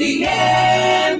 Mídia FM.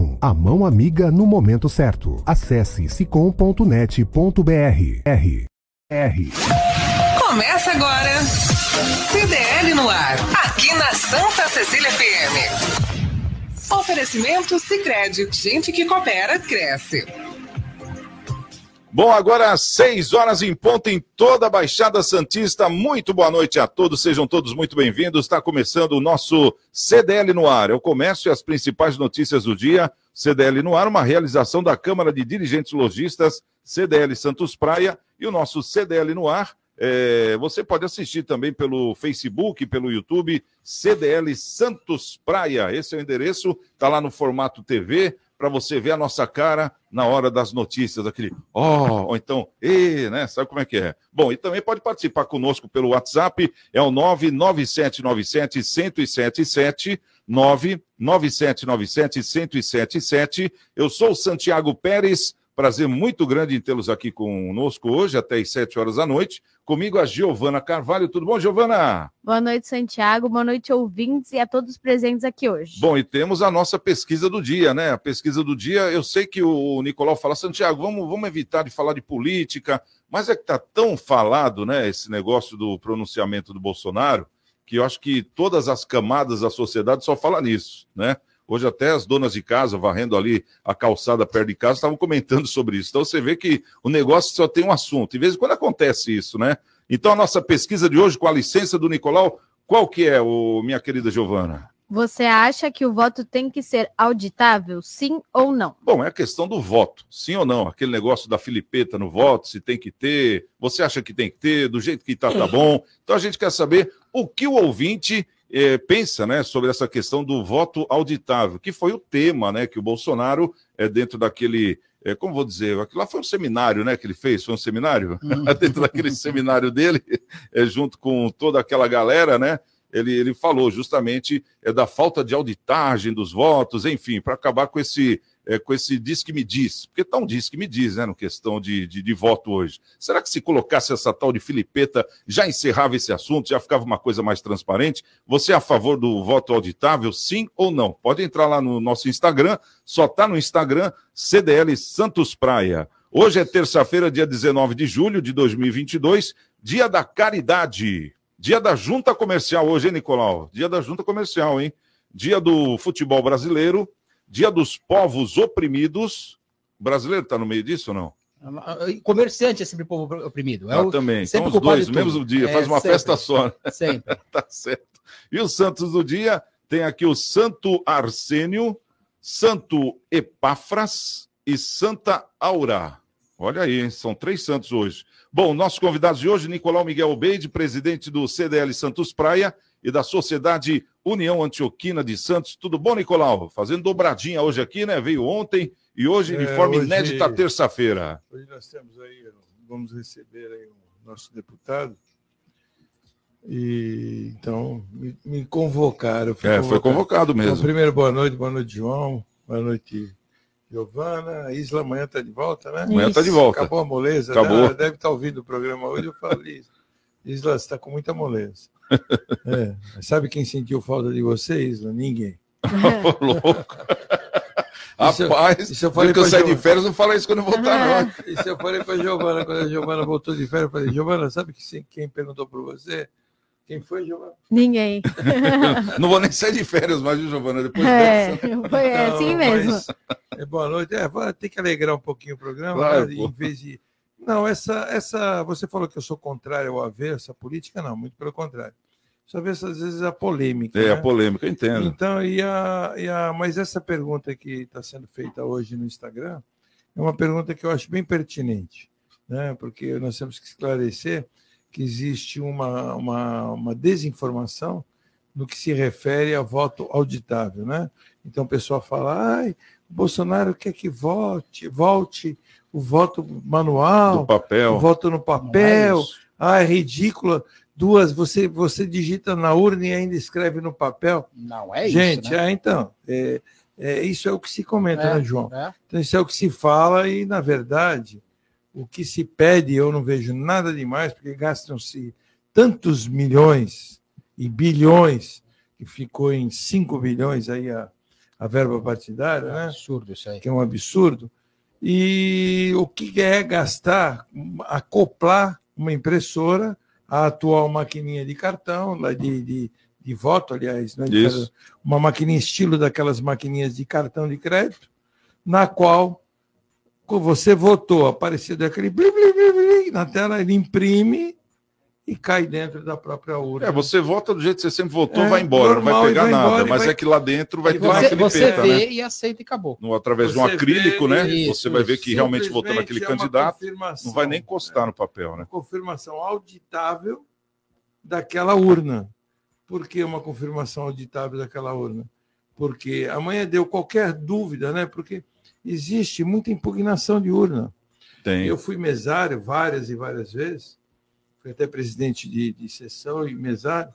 a mão amiga no momento certo. Acesse sicom.net.br. R. R. Começa agora. CDL no ar. Aqui na Santa Cecília FM. Oferecimento Sicredi. Gente que coopera, cresce. Bom, agora às 6 horas em ponto em toda a Baixada Santista. Muito boa noite a todos, sejam todos muito bem-vindos. Está começando o nosso CDL no ar. É o comércio e as principais notícias do dia. CDL no ar, uma realização da Câmara de Dirigentes Logistas CDL Santos Praia e o nosso CDL no ar. É, você pode assistir também pelo Facebook, pelo YouTube, CDL Santos Praia. Esse é o endereço, está lá no formato TV, para você ver a nossa cara na hora das notícias, aquele ó, oh, ou então, e, né? Sabe como é que é? Bom, e também pode participar conosco pelo WhatsApp, é o 99797 1077 99797 1077. Eu sou o Santiago Pérez Prazer muito grande em tê-los aqui conosco hoje, até às 7 horas da noite. Comigo a Giovana Carvalho. Tudo bom, Giovana? Boa noite, Santiago. Boa noite, ouvintes e a todos presentes aqui hoje. Bom, e temos a nossa pesquisa do dia, né? A pesquisa do dia, eu sei que o Nicolau fala, Santiago, vamos, vamos evitar de falar de política, mas é que está tão falado, né, esse negócio do pronunciamento do Bolsonaro, que eu acho que todas as camadas da sociedade só falam nisso, né? Hoje até as donas de casa, varrendo ali a calçada perto de casa, estavam comentando sobre isso. Então você vê que o negócio só tem um assunto. E de vez em quando acontece isso, né? Então a nossa pesquisa de hoje, com a licença do Nicolau, qual que é, o, minha querida Giovana? Você acha que o voto tem que ser auditável, sim ou não? Bom, é a questão do voto, sim ou não. Aquele negócio da filipeta no voto, se tem que ter, você acha que tem que ter, do jeito que está, tá bom. Então a gente quer saber o que o ouvinte é, pensa né, sobre essa questão do voto auditável, que foi o tema né, que o Bolsonaro, é, dentro daquele. É, como vou dizer? Aquilo lá foi um seminário né, que ele fez, foi um seminário? Uhum. dentro daquele seminário dele, é, junto com toda aquela galera, né? Ele, ele falou justamente é, da falta de auditagem dos votos, enfim, para acabar com esse é, com esse diz que me diz, porque tá um diz que me diz, né, no questão de, de, de, voto hoje. Será que se colocasse essa tal de Filipeta já encerrava esse assunto, já ficava uma coisa mais transparente? Você é a favor do voto auditável, sim ou não? Pode entrar lá no nosso Instagram, só tá no Instagram, CDL Santos Praia. Hoje é terça-feira, dia 19 de julho de 2022, dia da caridade. Dia da junta comercial hoje, hein, Nicolau? Dia da junta comercial, hein? Dia do futebol brasileiro, Dia dos Povos Oprimidos. O brasileiro está no meio disso ou não? Comerciante é sempre povo oprimido. É ah, também. Sempre São os dois, no mesmo dia, é, faz uma sempre, festa só. Né? Sempre. tá certo. E os santos do dia, tem aqui o Santo Arsênio, Santo Epáfras e Santa Aura. Olha aí, são três santos hoje. Bom, nossos convidados de hoje, Nicolau Miguel Obeide, presidente do CDL Santos Praia, e da Sociedade União Antioquina de Santos. Tudo bom, Nicolau? Fazendo dobradinha hoje aqui, né? Veio ontem e hoje de é, forma hoje, inédita terça-feira. Hoje nós temos aí, vamos receber aí o nosso deputado, E então me, me convocaram. É, foi convocado Então, mesmo. primeiro, boa noite, boa noite, João. Boa noite, Giovana. A Isla amanhã está de volta, né? Amanhã está de volta. Acabou a moleza. Acabou. Ela deve estar ouvindo o programa hoje. Eu falei, Isla, você está com muita moleza. É, Sabe quem sentiu falta de você, Isla? Ninguém. Ô, louco. Isso Rapaz, isso eu falei que eu saí de férias, não fala isso quando eu voltar, não. Isso eu falei para a Giovana, quando a Giovana voltou de férias, eu falei, Giovana, sabe que quem perguntou para você? Quem foi, Giovana? Ninguém. Não vou nem sair de férias mais, viu, Giovana? Depois É, dessa. foi é Não, assim mesmo. mas- é, boa noite. É, ter que alegrar um pouquinho o programa, Claro, né, em vez de. Não, essa, essa. Você falou que eu sou contrário ao avesso, à política, não, muito pelo contrário. Só avesso, às vezes, a polêmica. É, né? a polêmica, eu entendo. Então, e a, e a, mas essa pergunta que está sendo feita hoje no Instagram é uma pergunta que eu acho bem pertinente, né? porque nós temos que esclarecer que existe uma, uma, uma desinformação no que se refere a voto auditável. Né? Então, o pessoal fala, ai, o Bolsonaro quer que vote, volte o voto manual, Do papel. o voto no é papel, ah, é ridícula. Duas, você, você digita na urna e ainda escreve no papel. Não é Gente, isso. né? é, então, é, é, isso é o que se comenta, É, né, João? é. Então, isso é o que se fala e, na verdade, o que se pede, eu não vejo nada demais, porque gastam-se tantos milhões e bilhões, que ficou em 5 bilhões aí a, a verba partidária, É né? absurdo isso aí. que é um absurdo. E o que é gastar, acoplar uma impressora à atual maquininha de cartão, de, de, de voto, aliás, né, Isso. uma maquininha estilo daquelas maquininhas de cartão de crédito, na qual você votou, apareceu aquele blim, blim, blim, blim, na tela, ele imprime e cai dentro da própria urna. É, você vota do jeito que você sempre votou, É, vai embora, não vai normal, pegar vai nada. embora, mas vai- é que lá dentro vai e ter uma Você, você filipeta, vê né? e aceita e acabou. No, através de um Você acrílico, vê né? isso, você vai ver que realmente votou naquele é candidato, não vai nem encostar no papel, né? confirmação auditável daquela urna. Por que uma confirmação auditável daquela urna? Porque amanhã deu qualquer dúvida, né? Porque existe muita impugnação de urna. Tem. Eu fui mesário várias e várias vezes, fui até presidente de, de sessão e mesário.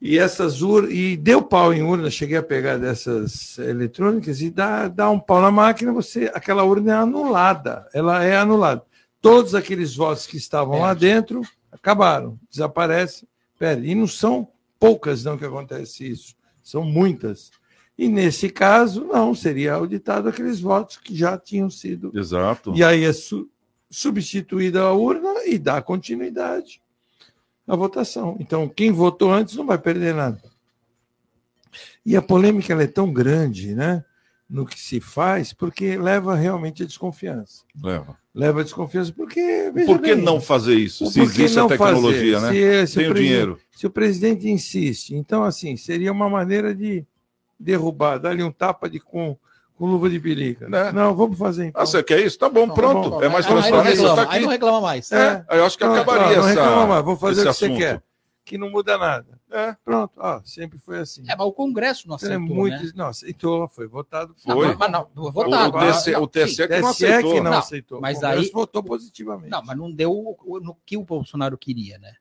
E essas urnas, e deu pau em urna, cheguei a pegar dessas eletrônicas e dá, dá um pau na máquina, você, aquela urna é anulada, ela é anulada. Todos aqueles votos que estavam lá dentro acabaram, desaparecem, perde. E não são poucas não que acontece isso, são muitas. E nesse caso, não, seria auditado aqueles votos que já tinham sido Exato. e aí é su- substituída a urna e dá continuidade à votação. Então, quem votou antes não vai perder nada. E a polêmica é tão grande né, no que se faz, porque leva realmente a desconfiança. Leva. Leva a desconfiança porque. Por que bem, não fazer isso? Se existe a tecnologia, fazer? né? Se, se Tem o presidente- dinheiro. se o presidente insiste. Então, assim, seria uma maneira de derrubar, dar-lhe um tapa de com, com luva de pelica. Né? Não, vamos fazer então. Ah, você quer isso? Tá bom, Não, pronto. bom. é mais não reclama, tá aí não reclama mais. É. É, eu acho que Pronto, acabaria ó, não essa, reclama mais, vou fazer o que você assunto. quer. Que não muda nada. É. Pronto, ó, sempre foi assim. É, mas o Congresso não Então, aceitou, é muito, né? não, aceitou, foi votado. Não, Foi. mas- mas não, O, votado. o TSE, Não, o TSE sim. que não TSE aceitou. que não, Não, aceitou. mas o Congresso aí- votou positivamente. Não, mas não deu no que o Bolsonaro queria, né?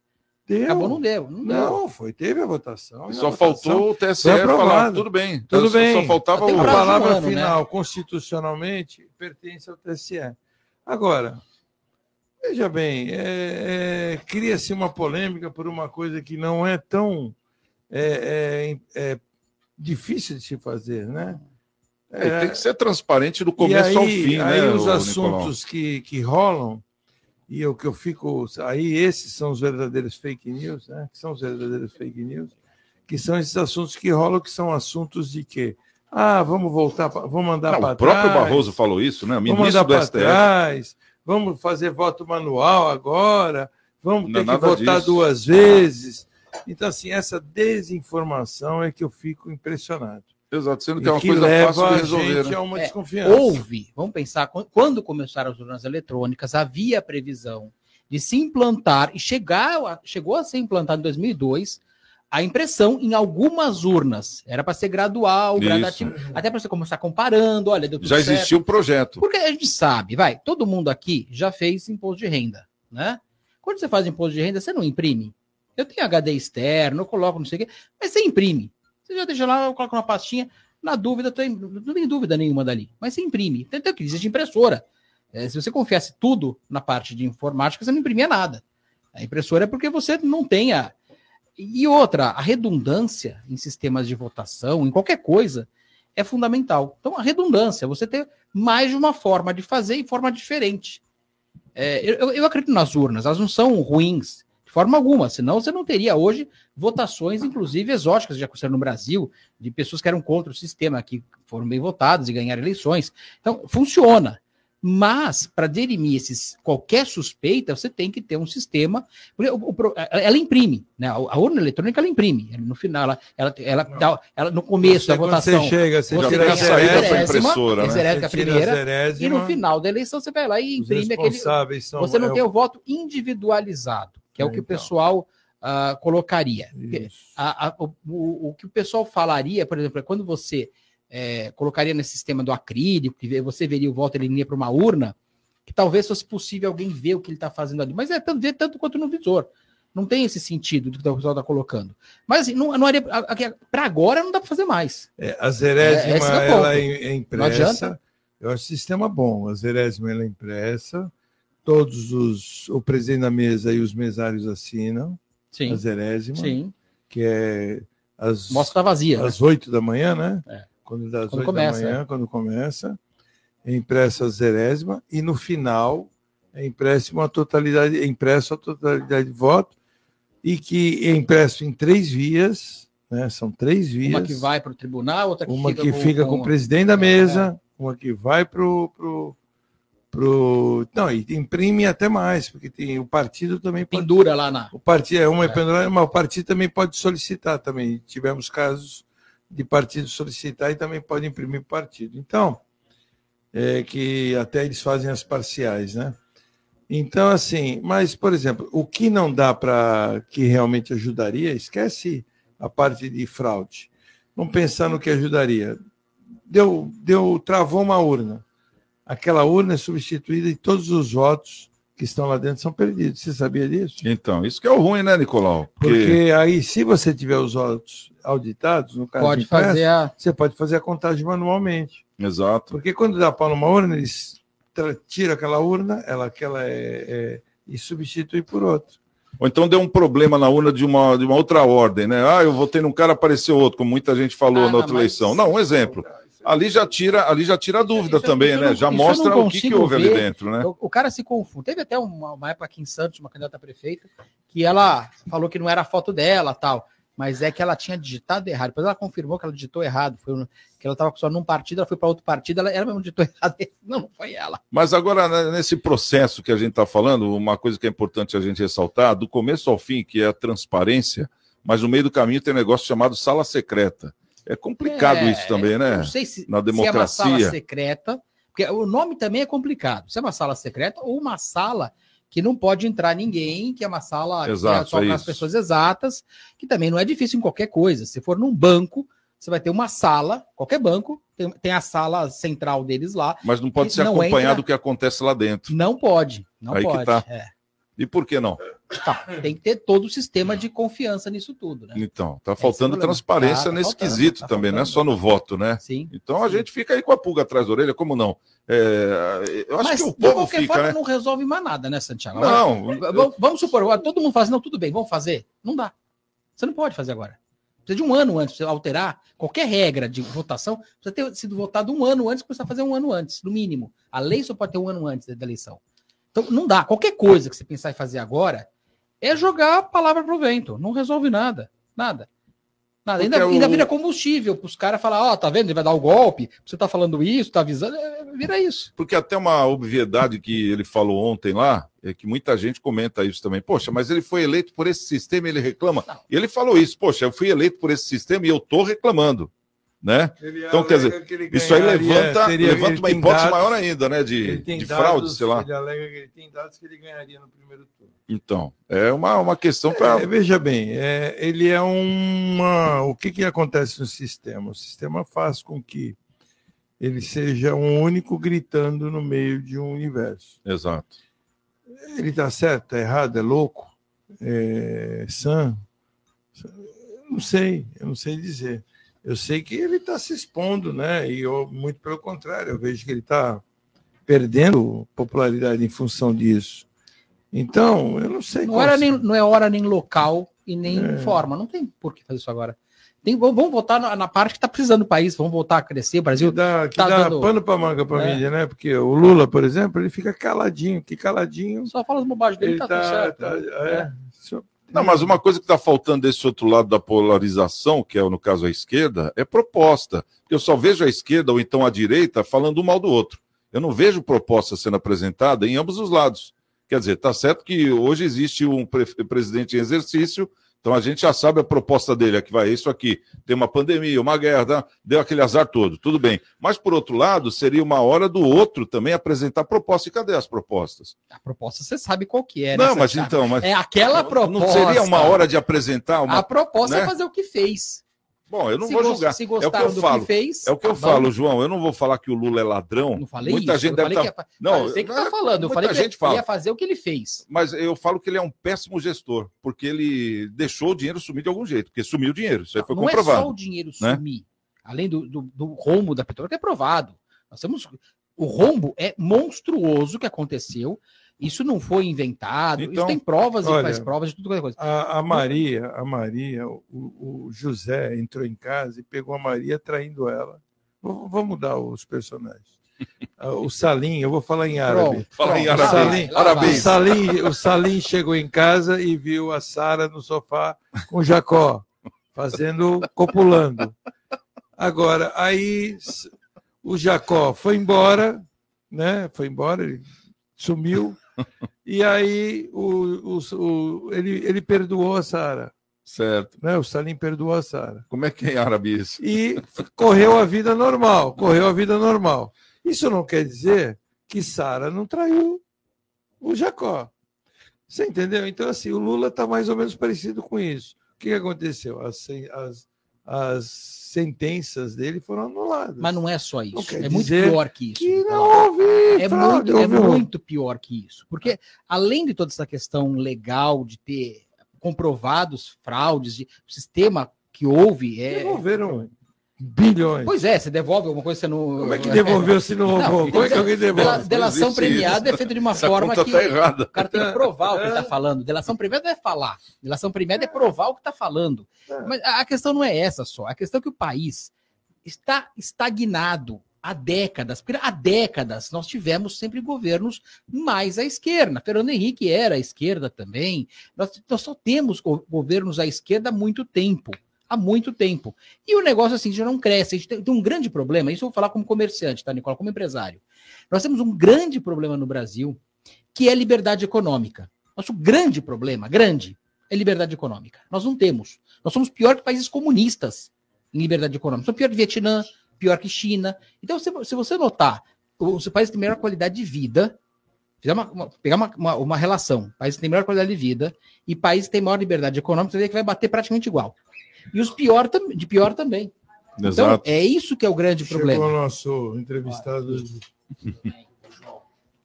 Deu. Acabou, não deu. Não, deu. Não, foi, teve a votação. Só a votação- faltou o TSE falar, tudo bem. Tudo Só- bem. Só faltava A o... prazo de um palavra ano, né? final, constitucionalmente, pertence ao TSE. Agora, veja bem, é- é, cria-se uma polêmica por uma coisa que não é tão é, é, é difícil de se fazer, né? É, tem que ser transparente do começo aí, ao fim, aí né, os ô, Nicolau? assuntos que, que rolam, e o que eu fico. Aí esses são os verdadeiros fake news, né? Que são os verdadeiros fake news, que são esses assuntos que rolam, que são assuntos de quê? Ah, vamos voltar, pra- vamos andar Não, para o próprio trás. Barroso falou isso, né? O ministro do STF. trás, vamos fazer voto manual agora, vamos Não é ter que votar disso. duas vezes. Então, assim, essa desinformação é que eu fico impressionado. Exato, sendo que é uma que coisa leva fácil de a resolver, gente né? a uma É, desconfiança. Houve, vamos pensar, quan- quando começaram as urnas eletrônicas, havia a previsão de se implantar, e chegar, a- chegou a ser implantado em 2002, a impressão em algumas urnas. Era para ser gradual, Isso. gradativo, até para você começar comparando, olha, deu tudo Já existia um projeto. Porque a gente sabe, vai, todo mundo aqui já fez imposto de renda, né? Quando você faz imposto de renda, você não imprime. Eu tenho HD externo, eu coloco não sei o quê, mas você imprime. Você já deixa lá, eu coloco uma pastinha, na dúvida, tem, não tem dúvida nenhuma dali, mas você imprime. Tem que existe impressora. É, se você confiasse tudo na parte de informática, você não imprimia nada. A impressora é porque você não tem a. E outra, a redundância em sistemas de votação, em qualquer coisa, é fundamental. Então, a redundância, você ter mais de uma forma de fazer e forma diferente. É, eu, eu acredito nas urnas, elas não são ruins forma alguma, senão você não teria hoje votações, inclusive exóticas, já aconteceram no Brasil, de pessoas que eram contra o sistema, que foram bem votadas e ganharam eleições. Então, funciona. Mas, para dirimir esses, qualquer suspeita, você tem que ter um sistema. O, o, ela imprime, né? A urna eletrônica ela imprime. No final, ela, ela, ela, dá, ela no começo você, da votação. Você chega, você, você tira a impressora, né? a primeira, e no final da eleição você vai lá e imprime aquele. São, você não é tem o voto individualizado, que é, é o que então. o pessoal uh, colocaria. A, a, o, o, que o pessoal falaria, por exemplo, é quando você é, colocaria nesse sistema do acrílico, que você veria o voto, ele iria para uma urna, que talvez fosse possível alguém ver o que ele está fazendo ali. Mas é tanto, ver tanto quanto no visor. Não tem esse sentido do que o pessoal está colocando. Mas assim, não, não para agora não dá para fazer mais. É, a zerésima é, ela é, é impressa. Eu acho o sistema bom. A zerésima ela é impressa. Todos os. O presidente da mesa e os mesários assinam. Sim. A zerésima. Sim. Que é. As, Mostra tá vazia. Às oito né? da manhã, né? É quando das começa, da manhã, é. quando começa, é impressa a zerésima, e no final é impresso a totalidade, é impresso a totalidade de voto, e que é impresso em três vias, né? São três vias. Uma que vai para o tribunal, outra que uma fica que com, fica com, com o presidente da é, mesa, uma que vai para o pro, pro... Não, e imprime até mais, porque tem o partido também pode... Pendura lá na... O partido é uma é. pendurada, mas o partido também pode solicitar também. Tivemos casos de partido solicitar e também pode imprimir partido. Então, é que até eles fazem as parciais, né? Então, assim, mas, por exemplo, o que não dá para que realmente ajudaria, esquece a parte de fraude. Vamos pensar no que ajudaria. Deu, deu, travou uma urna. Aquela urna é substituída e todos os votos que estão lá dentro são perdidos. Você sabia disso? Então, isso que é o ruim, né, Nicolau? Porque, Porque aí, se você tiver os votos auditados, no caso pode fazer a... você pode fazer a contagem manualmente. Exato. Porque quando dá pau numa urna, eles tiram aquela urna, ela, aquela é, é, e substitui por outra. Ou então deu um problema na urna de uma, de uma outra ordem, né? Ah, eu votei num cara, apareceu outro, como muita gente falou ah, na outra mas... eleição. Não, um exemplo ali já tira, ali já tira a dúvida também, né? Já mostra o que, que houve ver. ali dentro, né? O, o, cara se confunde. Teve até uma, uma, época aqui em Santos, uma candidata a prefeita, que ela falou que não era a foto dela, tal, mas é que ela tinha digitado errado. Depois ela confirmou que ela digitou errado, foi que ela estava só num partido, ela foi para outro partido, ela, ela mesmo digitou errado. Não, não foi ela. Mas agora né, nesse processo que a gente está falando, uma coisa que é importante a gente ressaltar, do começo ao fim, que é a transparência, mas no meio do caminho tem um negócio chamado sala secreta é complicado é, isso também, né? Não sei se, Na democracia. Se é uma sala secreta, porque o nome também é complicado. Se é uma sala secreta ou uma sala que não pode entrar ninguém, que é uma sala Exato, que é só é para as pessoas exatas, que também não é difícil em qualquer coisa. Se for num banco, você vai ter uma sala, qualquer banco, tem, tem a sala central deles lá. Mas não pode ser acompanhado do que acontece lá dentro. Não pode, não Aí pode. Tá. É. E por que não? Tá, tem que ter todo o sistema de confiança nisso tudo, né? Então, tá faltando transparência tá, tá nesse faltando, quesito tá também, não é só no voto, né? Sim. Então a gente fica aí com a pulga atrás da orelha, como não? É, eu acho Mas, que o povo de qualquer fica, forma, né? não resolve mais nada, né, Santiago? Não. Eu... Vamos supor, todo mundo faz, não, tudo bem, vamos fazer. Não dá. Você não pode fazer agora. Precisa de um ano antes, você alterar qualquer regra de votação, precisa ter sido votado um ano antes, precisa fazer um ano antes, no mínimo. A lei só pode ter um ano antes da eleição. Então, não dá. Qualquer coisa que você pensar em fazer agora é jogar a palavra pro vento. Não resolve nada. Nada. Nada. Ainda, o... ainda vira combustível para os caras falar, ó, oh, tá vendo? Ele vai dar o golpe, você tá falando isso, tá avisando, é, vira isso. Porque até uma obviedade que ele falou ontem lá, é que muita gente comenta isso também. Poxa, mas ele foi eleito por esse sistema e ele reclama. Não. E ele falou isso, poxa, eu fui eleito por esse sistema e eu tô reclamando né? Então, quer dizer, que isso aí levanta, levanta uma hipótese dados, maior ainda, né? De, de dados, fraude, sei lá. Ele alega que ele tem dados que ele ganharia no primeiro turno. Então, é uma, uma questão para. É, veja bem, é, ele é uma. O que, que acontece no sistema? O sistema faz com que ele seja um único gritando no meio de um universo. Exato. Ele está certo, está errado, é louco? é, Sam, não sei, eu não sei dizer. Eu sei que ele está se expondo, né? E eu, muito pelo contrário, eu vejo que ele está perdendo popularidade em função disso. Então, eu não sei. Não, era nem, não é hora nem local e nem é. forma. Não tem por que fazer isso agora. Tem, vamos voltar na, na parte que está precisando do país, vamos voltar a crescer. O Brasil que dá, que tá dá dando... pano para manga para é. mídia, né? Porque o Lula, por exemplo, ele fica caladinho, que caladinho. Só fala as bobagens dele, ele tá, tá, certo. tá é. Não, mas uma coisa que está faltando desse outro lado da polarização, que é no caso a esquerda, é proposta. Eu só vejo a esquerda ou então a direita falando um mal do outro. Eu não vejo proposta sendo apresentada em ambos os lados. Quer dizer, está certo que hoje existe um pre presidente em exercício então a gente já sabe a proposta dele, é que vai isso aqui, tem uma pandemia, uma guerra, deu aquele azar todo, tudo bem. Mas por outro lado, seria uma hora do outro também apresentar proposta. E cadê as propostas? A proposta você sabe qual que é, né? Não, mas então, mas é aquela proposta. Não seria uma hora de apresentar uma A proposta né? é fazer o que fez. Bom, eu não se vou julgar. Se é o que eu falo. Que fez, é o que tá eu bom. falo, João. Eu não vou falar que o Lula é ladrão. Não falei Muita isso. gente deve estar. Tá... Não, eu sei que tá falando. Eu falei que gente fala. ia fazer o que ele fez. Mas eu falo que ele é um péssimo gestor, porque ele deixou o dinheiro sumir de algum jeito, porque sumiu o dinheiro. Isso aí foi não comprovado. Não é só o dinheiro né? sumir. Além do, do, do rombo da Petrobras, que é provado. Nós temos o rombo é monstruoso que aconteceu isso não foi inventado. Então, isso tem provas olha, e faz provas de tudo qualquer coisa. A, a, Maria, a Maria, o, o, José entrou em casa e pegou a Maria traindo ela. Vamos mudar os personagens. Ah, o Salim, eu vou falar em árabe. Fala em árabe. Salim, árabe. O, Salim, o Salim chegou em casa e viu a Sara no sofá com Jacó, fazendo, copulando. Agora, aí o Jacó foi embora, né? Foi embora, ele sumiu. E aí o, o, o, ele, ele perdoou a Sara. Certo. Né? O Salim perdoou a Sara. Como é que é em árabe isso? E correu a vida normal. Correu a vida normal. Isso não quer dizer que Sara não traiu o Jacó. Você entendeu? Então, assim, o Lula está mais ou menos parecido com isso. O que, aconteceu? As, as, as sentenças dele foram anuladas. Mas não é só isso. É muito pior que isso. Que não houve é, fraude, muito, é muito pior que isso. Porque, além de toda essa questão legal de ter comprovados fraudes, de sistema que houve. É... Devolveram bilhões. Pois é, você devolve alguma coisa, você não. Como é que devolveu se não roubou? Como é que alguém devolve? Delação premiada é feita de uma Essa forma que tá errada. o cara tem que provar o que está falando. Delação premiada é falar. Delação premiada é provar o que está falando. Mas a questão não é essa só. A questão é que o país está estagnado há décadas. Porque há décadas nós tivemos sempre governos mais à esquerda. Fernando Henrique era à esquerda também. Nós, nós só temos governos à esquerda há muito tempo há muito tempo. E o negócio assim já não cresce. A gente tem, um grande problema, isso eu vou falar como comerciante, tá, Nicola? Como empresário. Nós temos um grande problema no Brasil, que é liberdade econômica. Nosso grande problema, grande, é liberdade econômica. Nós não temos. Nós somos pior que países comunistas em liberdade econômica. Somos pior que Vietnã, pior que China. Então, se, se você notar, os países têm melhor qualidade de vida, uma, uma, pegar uma, uma, uma relação, países têm melhor qualidade de vida e países têm maior liberdade econômica, você vê que vai bater praticamente igual e os pior, de pior também. Então, Exato. Então, é isso que é o grande Chegou problema. o nosso entrevistado.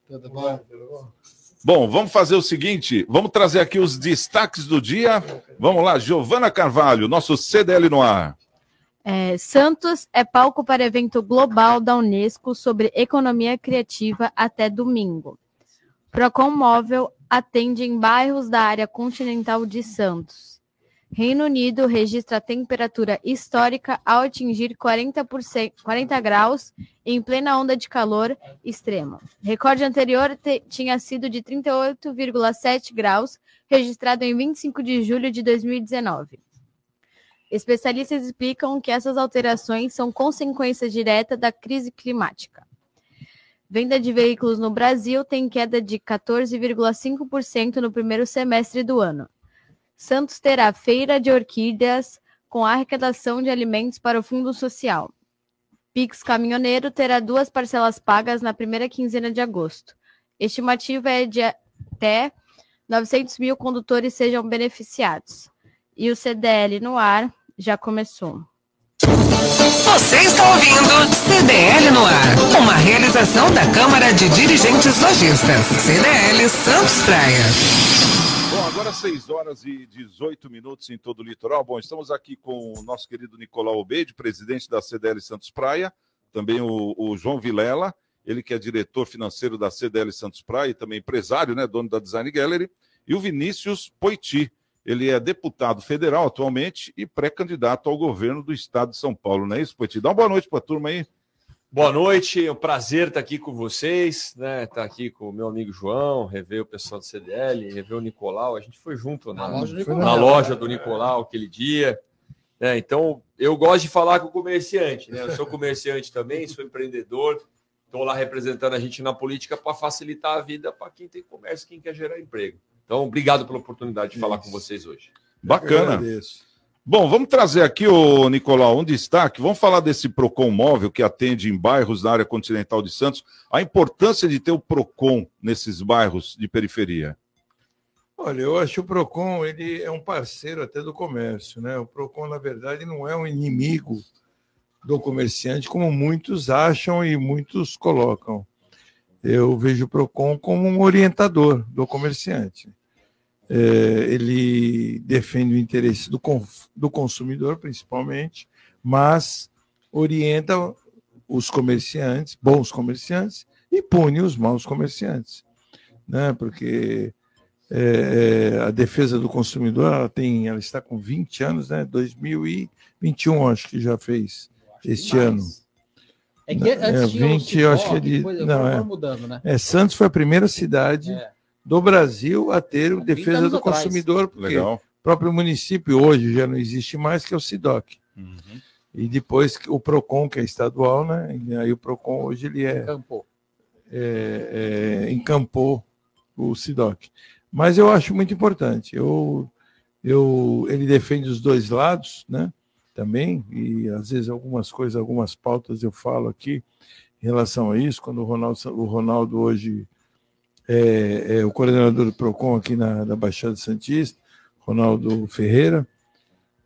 Tudo bom? Bom, vamos fazer o seguinte: vamos trazer aqui os destaques do dia. Vamos lá, Giovana Carvalho, nosso CDL no ar. É, Santos é palco para evento global da Unesco sobre economia criativa até domingo. Procon Móvel atende em bairros da área continental de Santos. Reino Unido registra temperatura histórica ao atingir 40%, 40 graus em plena onda de calor extremo. Recorde anterior tinha sido de 38,7 graus, registrado em 25 de julho de 2019. Especialistas explicam que essas alterações são consequência direta da crise climática. Venda de veículos no Brasil tem queda de 14,5% no primeiro semestre do ano. Santos terá feira de orquídeas com arrecadação de alimentos para o Fundo Social. Pix Caminhoneiro terá duas parcelas pagas na primeira quinzena de agosto. Estimativa é de até 900 mil condutores sejam beneficiados. E o CDL no ar já começou. Você está ouvindo CDL no ar, uma realização da Câmara de Dirigentes Lojistas, CDL Santos Praia Agora 6 horas e 18 minutos em todo o litoral. Bom, estamos aqui com o nosso querido Nicolau Obeide, presidente da CDL Santos Praia, também o, o João Vilela, ele que é diretor financeiro da CDL Santos Praia e também empresário, né, dono da Design Gallery, e o Vinícius Poiti. Ele é deputado federal atualmente e pré-candidato ao governo do estado de São Paulo, não é isso, Poiti? Dá uma boa noite para a turma aí. Boa noite, é um prazer estar aqui com vocês, né? Estar aqui com o meu amigo João, rever o pessoal do CDL, rever o Nicolau. A gente foi junto na, Na loja do na Nicolau. loja do Nicolau aquele dia. né? então, eu gosto de falar com o comerciante, né? Eu sou comerciante também, sou empreendedor, estou lá representando a gente na política para facilitar a vida para quem tem comércio, quem quer gerar emprego. Então, obrigado pela oportunidade de falar com vocês hoje. Bacana. Agradeço. Bom, vamos trazer aqui, o Nicolau, um destaque. Vamos falar desse PROCON móvel que atende em bairros da área continental de Santos. A importância de ter o PROCON nesses bairros de periferia. Olha, eu acho que o Procon ele é um parceiro até do comércio, né? O Procon na verdade não é um inimigo do comerciante como muitos acham e muitos colocam. Eu vejo o Procon como um orientador do comerciante. É, ele defende o interesse do, do consumidor, principalmente, mas orienta os comerciantes, bons comerciantes, e pune os maus comerciantes. Né? Porque é, é, a defesa do consumidor ela tem, ela está com 20 anos, né? 2021 acho que já fez este Mais. ano. É que É, antes o 20, eu acho que ele- depois não, é. mudando, né? É, Santos foi a primeira cidade É. do Brasil a ter o 30 defesa do atrás. consumidor, porque Legal. o próprio município hoje já não existe mais, que é o SIDOC. E depois que o PROCON, que é estadual, né? E aí o PROCON hoje ele é, Campo. é, é, encampou o SIDOC. Mas eu acho muito importante. Eu, eu, ele defende os dois lados, né? Também, e às vezes algumas coisas, algumas pautas eu falo aqui em relação a isso, quando o Ronaldo, o Ronaldo hoje é, é o coordenador do PROCON aqui na, na Baixada Santista, Ronaldo Ferreira.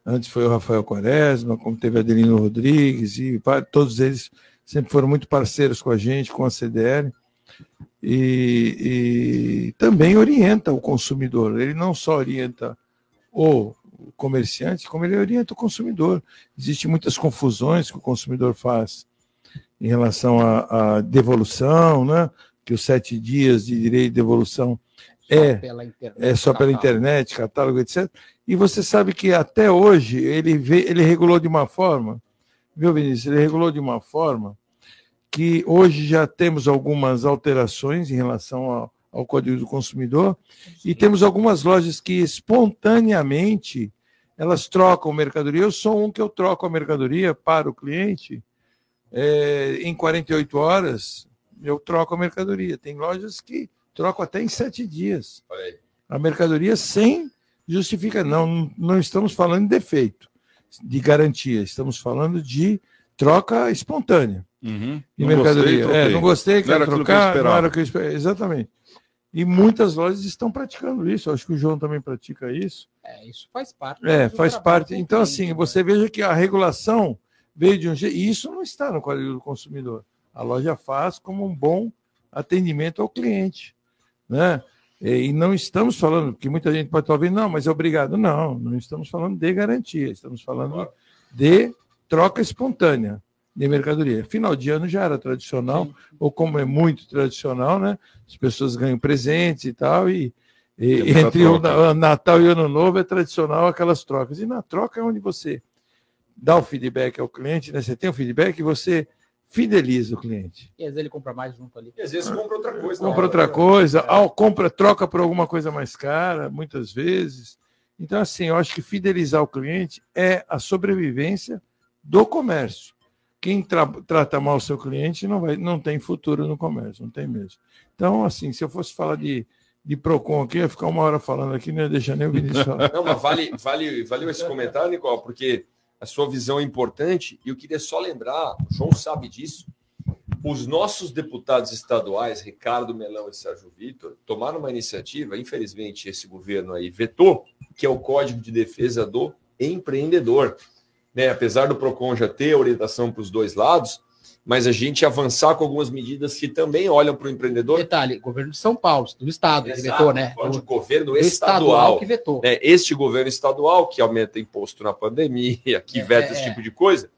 Antes foi o Rafael Quaresma, como teve Adelino Rodrigues, e todos eles sempre foram muito parceiros com a gente, com a CDL, e, e também orienta o consumidor. Ele não só orienta o comerciante, como ele orienta o consumidor. Existem muitas confusões que o consumidor faz em relação à devolução, né? Que os sete dias de direito de devolução é é só pela internet, catálogo, etc. E você sabe que até hoje ele, vê, ele regulou de uma forma, viu, Vinícius? Ele regulou de uma forma que hoje já temos algumas alterações em relação ao, ao Código do Consumidor e temos algumas lojas que espontaneamente elas trocam mercadoria. Eu sou um que eu troco a mercadoria para o cliente é, em 48 horas. Eu troco a mercadoria. Tem lojas que trocam até em sete dias a mercadoria sem justifica. Não, não estamos falando de defeito, de garantia, estamos falando de troca espontânea Uhum. de Não mercadoria. gostei, é, não gostei, Não quero era aquilo que eu trocar, não era o que eu esperava. Exatamente. E muitas lojas estão praticando isso. Acho que o João também pratica isso. É, isso faz parte. É, faz parte. Então, assim, né? você veja que a regulação veio de um jeito. E isso não está no Código do Consumidor. A loja faz como um bom atendimento ao cliente. Né? E não estamos falando, porque muita gente pode estar ouvindo, não, mas é obrigado. Não, não estamos falando de garantia, estamos falando de troca espontânea de mercadoria. Final de ano já era tradicional, ou como é muito tradicional, né? As pessoas ganham presentes e tal, e, e muita entre o Natal e o Ano Novo é tradicional aquelas trocas. E na troca é onde você dá o feedback ao cliente, né? Você tem o feedback e você fideliza o cliente. E às vezes ele compra mais junto ali. E às vezes compra outra coisa. Compra hora, outra né? coisa, ah, compra, troca por alguma coisa mais cara, muitas vezes. Então, assim, eu acho que fidelizar o cliente é a sobrevivência do comércio. Quem tra- trata mal o seu cliente não, vai, não tem futuro no comércio, não tem mesmo. Então, assim, se eu fosse falar de, de PROCON aqui, eu ia ficar uma hora falando aqui, não ia deixar nem o Vinícius falar. Não, mas vale, vale, valeu esse comentário, Nicole, porque a sua visão é importante e eu queria só lembrar, o João sabe disso, os nossos deputados estaduais, Ricardo Melão e Sérgio Vitor, tomaram uma iniciativa, infelizmente esse governo aí vetou, que é o Código de Defesa do Empreendedor. Né? Apesar do PROCON já ter orientação para os dois lados, mas a gente avançar com algumas medidas que também olham para o empreendedor. Detalhe, governo de São Paulo, do estado, que Exato, vetou, né? O governo do estadual. que vetou. né, este governo estadual que aumenta imposto na pandemia, que É, veta é, esse é. tipo de coisa.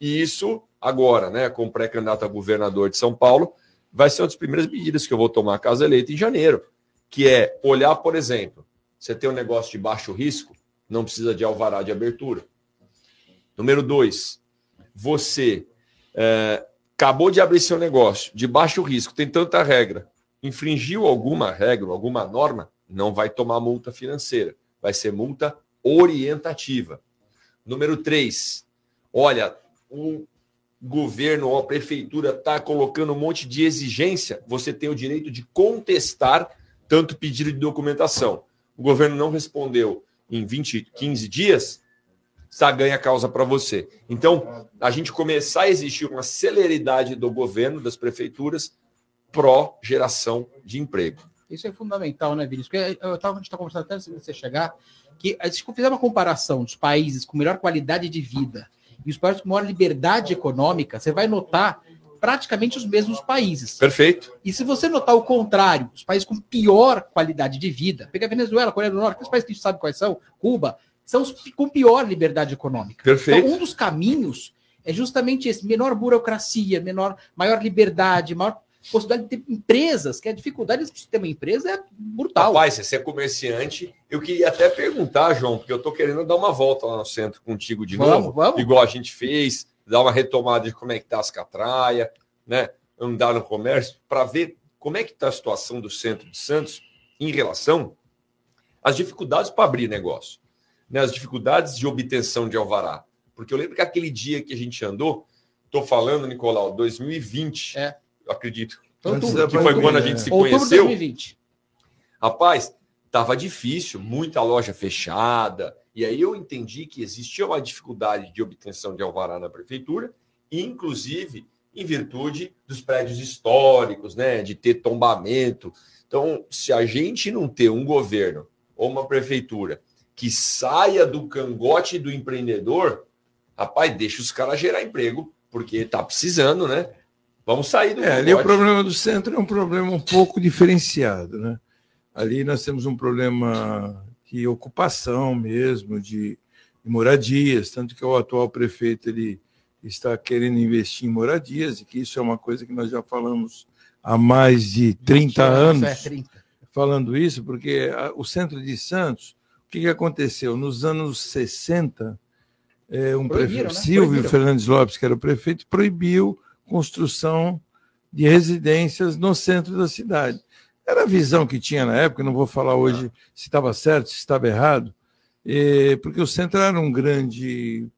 E isso, agora, né, como pré-candidato a governador de São Paulo, vai ser uma das primeiras medidas que eu vou tomar caso eleito em janeiro, que é olhar, por exemplo, você tem um negócio de baixo risco, não precisa de alvará de abertura. Número dois, você é, acabou de abrir seu negócio de baixo risco, tem tanta regra, infringiu alguma regra, alguma norma, não vai tomar multa financeira, vai ser multa orientativa. Número três, olha, o governo ou a prefeitura está colocando um monte de exigência, você tem o direito de contestar tanto pedido de documentação. O governo não respondeu em 20, 15 dias, está ganha a causa para você. Então, a gente começar a exigir uma celeridade do governo, das prefeituras, pró geração de emprego. Isso é fundamental, né, Vinícius? Porque eu tava, a gente está conversando até antes de você chegar, que a gente fizer uma comparação dos países com melhor qualidade de vida e os países com maior liberdade econômica, você vai notar praticamente os mesmos países. Perfeito? E se você notar o contrário, os países com pior qualidade de vida, pega a Venezuela, Coreia do Norte, aqueles países que a gente sabe quais são, Cuba, são os com pior liberdade econômica. Perfeito. Então, um dos caminhos é justamente esse: menor burocracia, menor, maior liberdade, maior possibilidade de ter empresas, que a dificuldade de ter uma empresa é brutal. Rapaz, você é comerciante, eu queria até perguntar, João, porque eu estou querendo dar uma volta lá no centro contigo de Vamos, novo, vamos. igual a gente fez, dar uma retomada de como é que tá as catraias, né? Andar no comércio, para ver como é que está a situação do centro de Santos em relação às dificuldades para abrir negócio, né? As dificuldades de obtenção de alvará. Porque eu lembro que aquele dia que a gente andou, estou falando, Nicolau, 2020, É. eu acredito, Outubro, Antes da que foi quando a gente se outubro de conheceu. 2020. Rapaz, tava difícil, muita loja fechada. E aí eu entendi que existia uma dificuldade de obtenção de alvará na prefeitura, inclusive em virtude dos prédios históricos, né, de ter tombamento. Então, se a gente não ter um governo ou uma prefeitura que saia do cangote do empreendedor, rapaz, deixa os caras gerar emprego, porque tá precisando, né? Vamos sair do É, ali o problema do centro é um problema um pouco diferenciado, né? Ali nós temos um problema de ocupação mesmo, de, de moradias, tanto que o atual prefeito ele está querendo investir em moradias, e que isso é uma coisa que nós já falamos há mais de 30 anos É, 30. falando isso, porque a- o centro de Santos, que, que aconteceu? Nos anos 60, é, um Proibiram, prefeito, né? Silvio Proibiram. Fernandes Lopes, que era o prefeito, proibiu construção de residências no centro da cidade. Era a visão que tinha na época, não vou falar hoje se estava certo, se estava errado, eh, porque o centro era um grande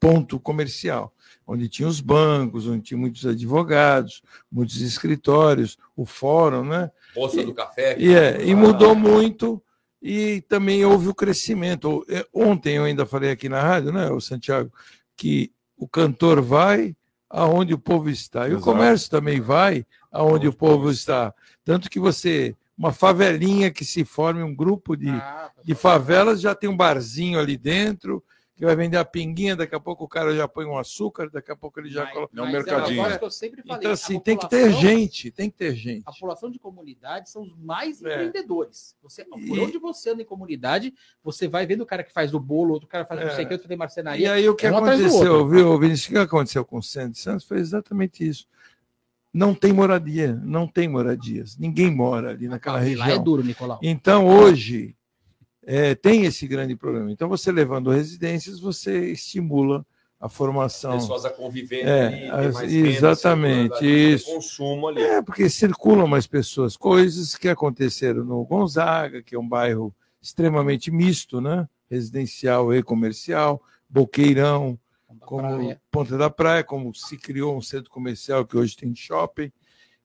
ponto comercial, onde tinha os bancos, onde tinha muitos advogados, muitos escritórios, o fórum, né? Poça do café. E, é, e mudou muito e também houve o crescimento. É, Ontem eu ainda falei aqui na rádio, né, o Santiago, que o cantor vai aonde o povo está. E o Exato. comércio também vai aonde o povo está. Tanto que você, uma favelinha que se forme um grupo de, Ah, de favelas, já tem um barzinho ali dentro, que vai vender a pinguinha, daqui a pouco o cara já põe um açúcar, daqui a pouco ele já mas- coloca. É um mas mercadinho. que eu sempre falei, Então, assim, tem que ter gente, tem que ter gente. A população de comunidade são os mais É. empreendedores. Você, por E- onde você anda em comunidade, você vai vendo o cara que faz o bolo, outro cara faz não sei o que, outro tem E marcenaria. aí o que é um aconteceu, viu, Vinícius? O que aconteceu com o Centro de Santos foi exatamente isso. Não tem moradia, não tem moradias. Ninguém mora ali naquela Lá é região. duro, Nicolau. Então, hoje, é, tem esse grande problema. Então, você levando residências, você estimula a formação. pessoas a conviver É, ali, as- exatamente, ali, isso. consumo ali. É, porque circulam mais pessoas. Coisas que aconteceram no Gonzaga, que é um bairro extremamente misto, né? Residencial e comercial, Boqueirão, como Praia. Ponta da Praia, como se criou um centro comercial que hoje tem shopping.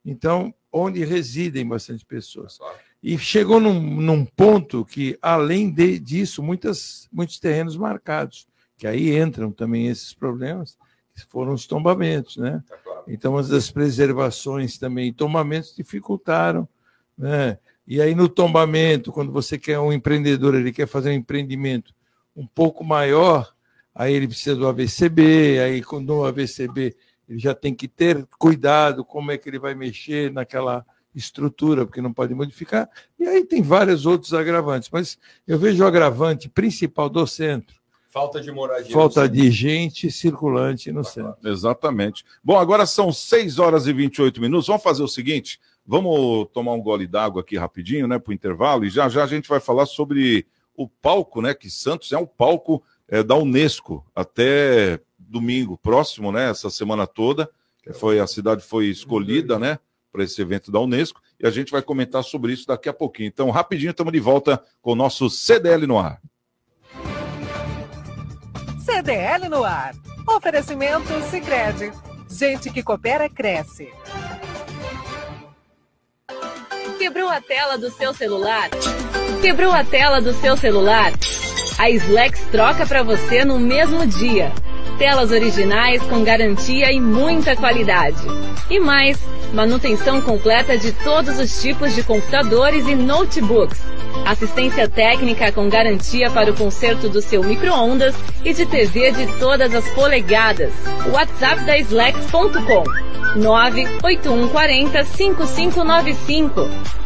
Então, onde residem bastante pessoas. E chegou num, num ponto que, além de, disso, muitas, muitos terrenos marcados, que aí entram também esses problemas, que foram os tombamentos, né? Tá claro. Então, as preservações também, tombamentos dificultaram, né? E aí no tombamento, quando você quer um empreendedor, ele quer fazer um empreendimento um pouco maior, aí ele precisa do AVCB, aí quando o AVCB ele já tem que ter cuidado como é que ele vai mexer naquela estrutura, porque não pode modificar. E aí tem vários outros agravantes, mas eu vejo o agravante principal do centro. Falta de moradia. Falta de gente circulante no centro. Exatamente. Bom, agora são 6 horas e 28 minutos. Vamos fazer o seguinte: vamos tomar um gole d'água aqui rapidinho, né, para o intervalo, e já já a gente vai falar sobre o palco, né? Que Santos é um palco é, da Unesco até domingo próximo, né? Essa semana toda. Foi, a cidade foi escolhida, né? Para esse evento da Unesco, e a gente vai comentar sobre isso daqui a pouquinho. Então, rapidinho, estamos de volta com o nosso CDL no ar. CDL no ar. Oferecimento Sicredi. Gente que coopera cresce. Quebrou a tela do seu celular? Quebrou a tela do seu celular? A Slex troca para você no mesmo dia. Telas originais com garantia e muita qualidade. E mais, manutenção completa de todos os tipos de computadores e notebooks. Assistência técnica com garantia para o conserto do seu micro-ondas e de TV de todas as polegadas. WhatsApp da Slex.com 98140 5595.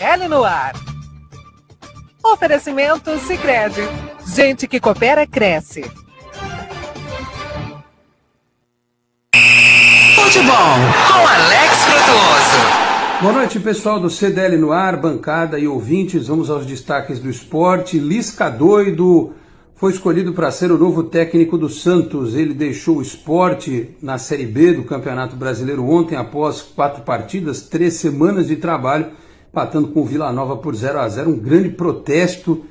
L no ar. Oferecimento Sicredi. Gente que coopera cresce. Futebol com Alex Frutuoso. Boa noite, pessoal do CDL no ar, bancada e ouvintes. Vamos aos destaques do esporte. Lisca doido foi escolhido para ser o novo técnico do Santos. Ele deixou o esporte na Série B do Campeonato Brasileiro ontem, após quatro partidas, três semanas de trabalho empatando com o Vila Nova por 0 a 0 um grande protesto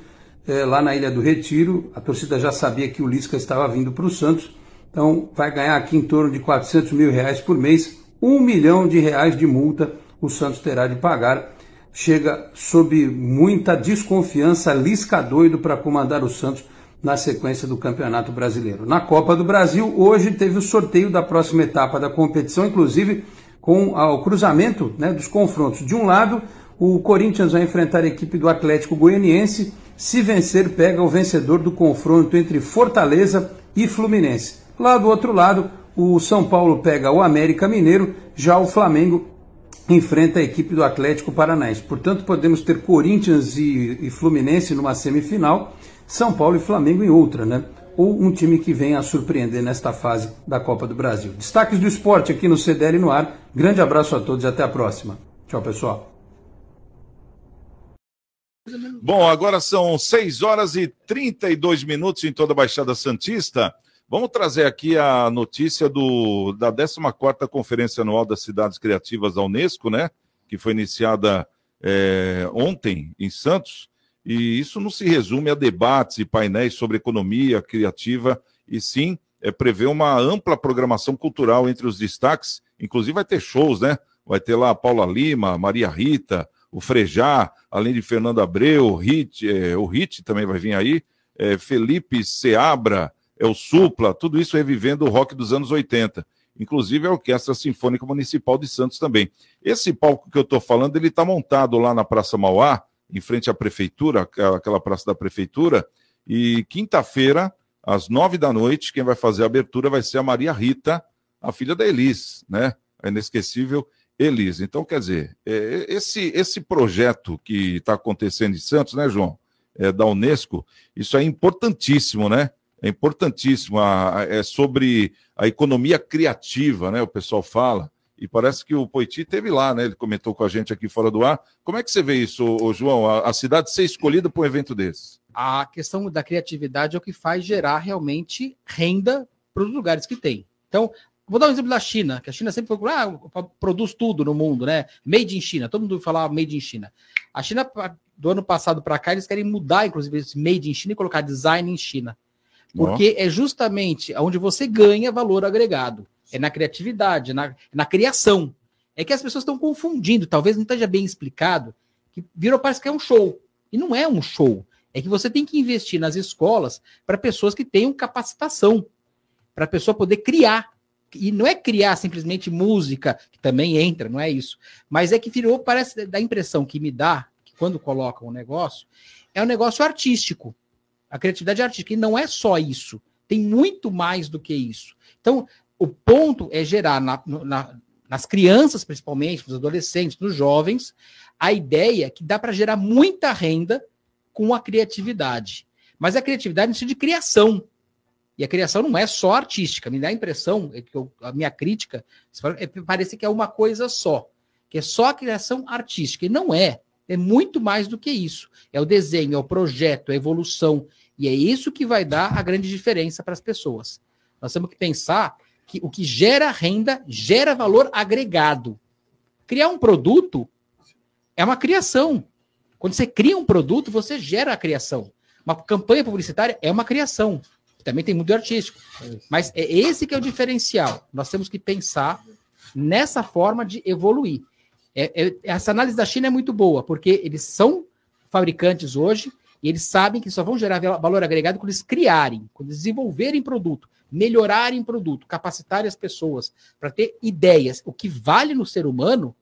é, lá na Ilha do Retiro. A torcida já sabia que o Lisca estava vindo para o Santos, então vai ganhar aqui em torno de 400 mil reais por mês, um milhão de reais de multa o Santos terá de pagar. Chega sob muita desconfiança, Lisca doido para comandar o Santos na sequência do Campeonato Brasileiro. Na Copa do Brasil, hoje teve o sorteio da próxima etapa da competição, inclusive com o cruzamento né, dos confrontos. De um lado, o Corinthians vai enfrentar a equipe do Atlético Goianiense. Se vencer, pega o vencedor do confronto entre Fortaleza e Fluminense. Lá do outro lado, o São Paulo pega o América Mineiro, já o Flamengo enfrenta a equipe do Atlético Paranaense. Portanto, podemos ter Corinthians e, e Fluminense numa semifinal, São Paulo e Flamengo em outra, né? Ou um time que venha a surpreender nesta fase da Copa do Brasil. Destaques do esporte aqui no CDL no ar. Grande abraço a todos e até a próxima. Tchau, pessoal. Bom, agora são 6 horas e 32 minutos em toda a Baixada Santista. Vamos trazer aqui a notícia do, da 14ª Conferência Anual das Cidades Criativas da Unesco, né? Que foi iniciada é, ontem em Santos. E isso não se resume a debates e painéis sobre economia criativa, e sim é, prevê uma ampla programação cultural entre os destaques. Inclusive vai ter shows, né? Vai ter lá a Paula Lima, Maria Rita, o Frejá, além de Fernando Abreu, o Hit, é, o Hit também vai vir aí, é, Felipe Seabra, é o Supla, tudo isso revivendo o rock dos anos 80. Inclusive a Orquestra Sinfônica Municipal de Santos também. Esse palco que eu estou falando, ele está montado lá na Praça Mauá, em frente à prefeitura, aquela praça da prefeitura. E quinta-feira, às nove da noite, quem vai fazer a abertura vai ser a Maria Rita, a filha da Elis, né? A inesquecível Elis. Então, quer dizer, é, esse, esse projeto que está acontecendo em Santos, né, João? É, da Unesco, isso é importantíssimo, né? É importantíssimo. a- a- é sobre a economia criativa, né? O pessoal fala. E parece que o Poiti teve lá, né? Ele comentou com a gente aqui fora do ar. Como é que você vê isso, ô, João? A, a cidade ser escolhida para um evento desse? a questão da criatividade é o que faz gerar realmente renda para os lugares que tem. Então, vou dar um exemplo da China, que a China sempre foi, ah, produz tudo no mundo, né? Made in China, todo mundo fala made in China. A China, do ano passado para cá, eles querem mudar, inclusive, esse made in China e colocar design em China. Porque é justamente onde você ganha valor agregado. É na criatividade, na, na criação. É que as pessoas estão confundindo, talvez não esteja bem explicado, que virou parece que é um show. E não é um show. É que você tem que investir nas escolas para pessoas que tenham capacitação, para a pessoa poder criar. E não é criar simplesmente música, que também entra, não é isso. Mas é que virou, parece, da impressão que me dá, que quando colocam um negócio, é um negócio artístico. A criatividade é artística. E não é só isso. Tem muito mais do que isso. Então, o ponto é gerar na- na- nas crianças, principalmente, nos adolescentes, nos jovens, a ideia que dá para gerar muita renda com a criatividade. Mas a criatividade sentido de criação. E a criação não é só artística. Me dá a impressão, é que eu- a minha crítica, é, parece que é uma coisa só. Que é só a criação artística. E não é. É muito mais do que isso. É o desenho, é o projeto, é a evolução. E é isso que vai dar a grande diferença para as pessoas. Nós temos que pensar que o que gera renda gera valor agregado. Criar um produto é uma criação. Quando você cria um produto, você gera a criação. Uma campanha publicitária é uma criação. Também tem muito artístico. Mas é esse que é o diferencial. Nós temos que pensar nessa forma de evoluir. É- é- essa análise da China é muito boa, porque eles são fabricantes hoje e eles sabem que só vão gerar val- valor agregado quando eles criarem, quando eles desenvolverem produto, melhorarem produto, capacitarem as pessoas para ter ideias. O que vale no ser humano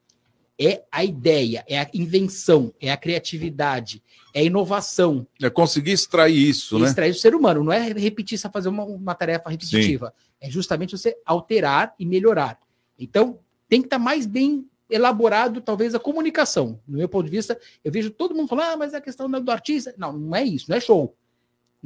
é a ideia, é a invenção, é a criatividade, é a inovação. É conseguir extrair isso, né? Extrair do ser humano, não é repetir, só fazer uma, uma tarefa repetitiva. É justamente você alterar e melhorar. Então, tem que estar mais bem elaborado, talvez, a comunicação. No meu ponto de vista, eu vejo todo mundo falando, ah, mas é a questão do artista. Não, não é isso, não é show.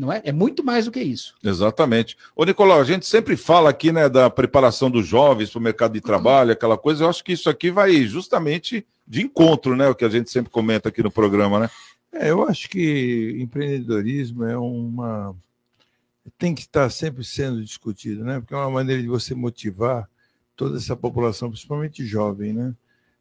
Não é? É muito mais do que isso. Exatamente. Ô, Nicolau, a gente sempre fala aqui, né, da preparação dos jovens para o mercado de trabalho, aquela coisa. Eu acho que isso aqui vai justamente de encontro, né? O que a gente sempre comenta aqui no programa, né? É, eu acho que empreendedorismo é uma. tem que estar sempre sendo discutido, né? Porque é uma maneira de você motivar toda essa população, principalmente jovem, né?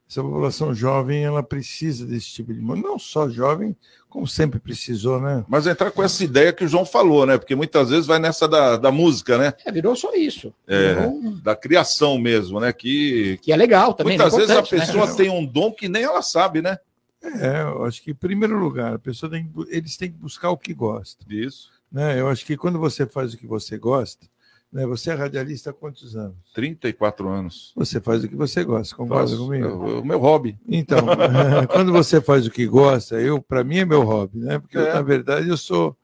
Essa população jovem, ela precisa desse tipo de. Não só jovem, como sempre precisou, né? Mas entrar com essa ideia que o João falou, né? Porque muitas vezes vai nessa da, da música, né? É, virou só isso. É, Virou da criação mesmo, né? Que, que é legal também. Muitas né? vezes a né? pessoa tem um dom que nem ela sabe, né? É, eu acho que, em primeiro lugar, a pessoa tem eles têm que buscar o que gosta. Isso. Né? Eu acho que quando você faz o que você gosta, né? você é radialista há quantos anos? 34 anos. Você faz o que você gosta, concorda comigo? É o- o meu hobby. Então, quando você faz o que gosta, eu para mim é meu hobby, né? Porque eu, É. na verdade eu sou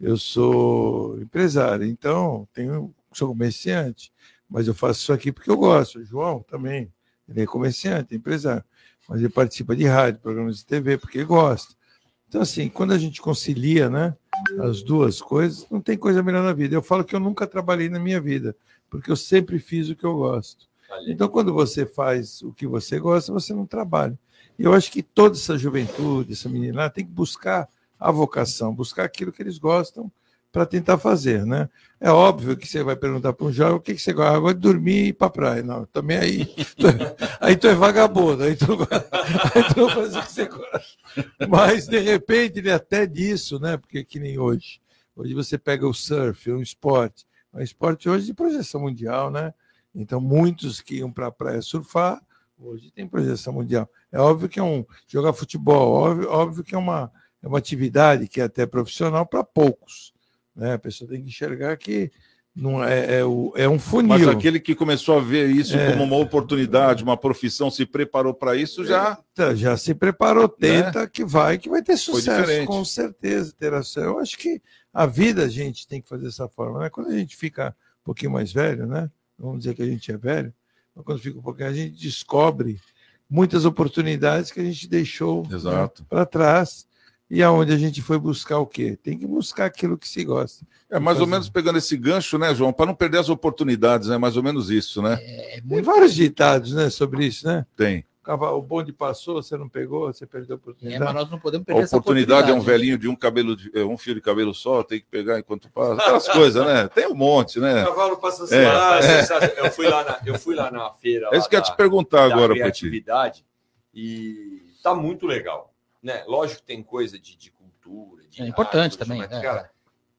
eu sou empresário, então tenho sou comerciante, mas eu faço isso aqui porque eu gosto. O João também, ele é comerciante, é empresário, mas ele participa de rádio, programas de TV porque ele gosta. Então assim, quando a gente concilia, né, as duas coisas, não tem coisa melhor na vida. Eu falo que eu nunca trabalhei na minha vida, porque eu sempre fiz o que eu gosto. Então, quando você faz o que você gosta, você não trabalha. E eu acho que toda essa juventude, essa menina, tem que buscar a vocação, buscar aquilo que eles gostam para tentar fazer, né? É óbvio que você vai perguntar para um jovem o que, que você gosta, agora de dormir e ir para a praia. Não, também aí, tu, aí tu é vagabundo, aí tu, aí tu não faz o que você gosta. Mas, de repente, ele até disso, né? Porque que nem hoje. Hoje você pega o surf, é um esporte. É um esporte hoje de projeção mundial, né? Então, muitos que iam para a praia surfar, hoje tem projeção mundial. É óbvio que é um jogar futebol, óbvio, óbvio que é uma, é uma atividade que é até profissional para poucos. Né? A pessoa tem que enxergar que Não é, é, o- é um funil. Mas aquele que começou a ver isso É. como uma oportunidade, uma profissão, se preparou para isso, já. Já se preparou, tenta que vai, que vai ter sucesso, Né? com certeza terá sucesso. Eu acho que a vida a gente tem que fazer dessa forma, né? Quando a gente fica um pouquinho mais velho, né? Vamos dizer que a gente é velho, mas quando fica um pouquinho, a gente descobre muitas oportunidades que a gente deixou Exato. para trás e aonde a gente foi buscar o quê? Tem que buscar aquilo que se gosta. É mais ou menos pegando esse gancho, né, João? Para não perder as oportunidades, é mais ou menos isso, né? Tem vários ditados, né, sobre isso, né? Tem. O bonde passou, você não pegou, você perdeu a É, oportunidade. mas nós não podemos A perder essa oportunidade é um oportunidade. velhinho de um cabelo, de- é, um fio de cabelo só, tem que pegar enquanto passa. Aquelas coisas, né? Tem um monte, né? O cavalo passa É, Ah, é. sensacional. Eu fui lá na, eu fui lá na feira. É isso lá que eu ia da- te perguntar da agora, Petit. criatividade e tá muito legal, né? Lógico que tem coisa de, de cultura, de É importante arte, também, mas, é. cara,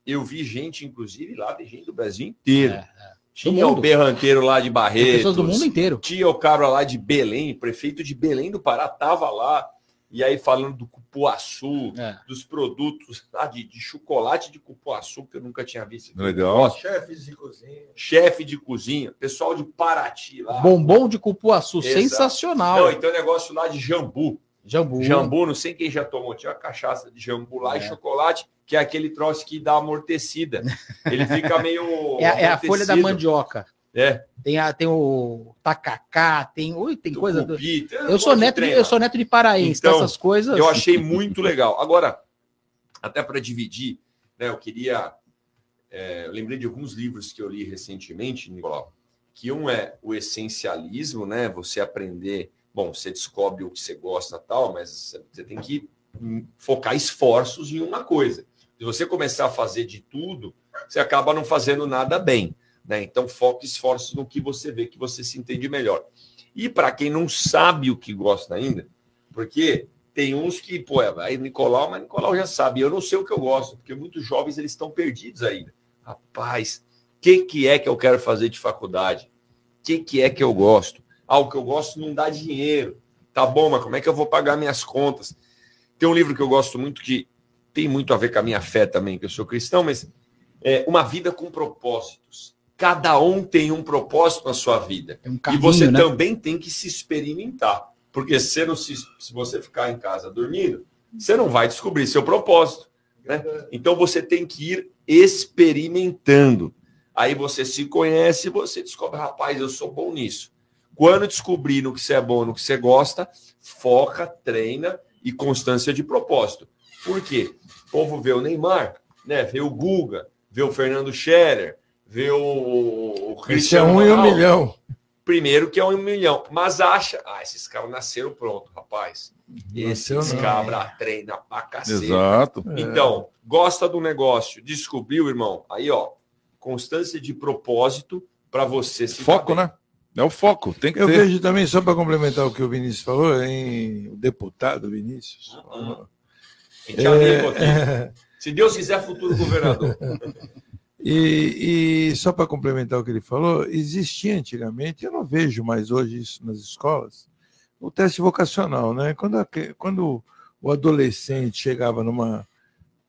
eu vi gente, inclusive, lá tem gente do Brasil inteiro. É, é. Tinha o berranteiro lá de Tem Barretos. pessoas do mundo inteiro. Tinha o cara lá de Belém, prefeito de Belém do Pará, tava lá. E aí falando do cupuaçu, É. dos produtos lá de, de chocolate de cupuaçu, que eu nunca tinha visto. Legal. Chefes de cozinha. Chefe de cozinha, pessoal de Paraty lá. Bombom de cupuaçu, Exato. sensacional. Não, então negócio lá de jambu. Jambu. Jambu, não sei quem já tomou, tinha uma cachaça de jambu lá e É. chocolate, que é aquele troço que dá amortecida. Ele fica meio. É, a- é a folha da mandioca. É. Tem, a, tem o tacacá, tem, ui, tem coisa. do- Eu sou de neto de, trem eu sou neto de paraense, então, essas coisas. Eu achei muito legal. Agora, até para dividir, né, eu queria. é, eu lembrei de alguns livros que eu li recentemente, Nicolau, que um é o essencialismo, né? Você aprender. Bom, você descobre o que você gosta tal, mas você- tem que focar esforços em uma coisa. Se você começar a fazer de tudo, você acaba não fazendo nada bem. Né? Então, foque esforços no que você vê que você se entende melhor. E para quem não sabe o que gosta ainda, porque tem uns que, pô, é, vai Nicolau, mas Nicolau já sabe. Eu não sei o que eu gosto, porque muitos jovens eles estão perdidos ainda. Rapaz, o que, que é que eu quero fazer de faculdade? O que, que é que eu gosto? Ah, o que eu gosto não dá dinheiro. Tá bom, mas como é que eu vou pagar minhas contas? Tem um livro que eu gosto muito que tem muito a ver com a minha fé também, que eu sou cristão, mas é Uma Vida com Propósitos. Cada um tem um propósito na sua vida. um e caminho, você né? também tem que se experimentar. Porque se, não se, se você ficar em casa dormindo, você não vai descobrir seu propósito. Né? Então você tem que ir experimentando. Aí você se conhece e você descobre, rapaz, eu sou bom nisso. Quando descobrir no que você é bom, no que você gosta, foca, treina e constância de propósito. Por quê? O povo vê o Neymar, né? vê o Guga, vê o Fernando Scherer, vê o, o Esse é Cristiano um em um Ronaldo. milhão. Primeiro que é um milhão, mas acha, ah, esses caras nasceram pronto, rapaz. Esses cabra treina pra cacete. Exato. Então, gosta do negócio, descobriu, irmão? Aí, ó, constância de propósito para você se Foco, né? É o foco, tem que Eu ter. vejo também, só para complementar o que o Vinícius falou, em o deputado Vinícius. A gente é aqui. É, Se Deus quiser, futuro governador. E, e só para complementar o que ele falou, existia antigamente, eu não vejo mais hoje isso nas escolas, o teste vocacional, né? Quando, a- quando o adolescente chegava numa.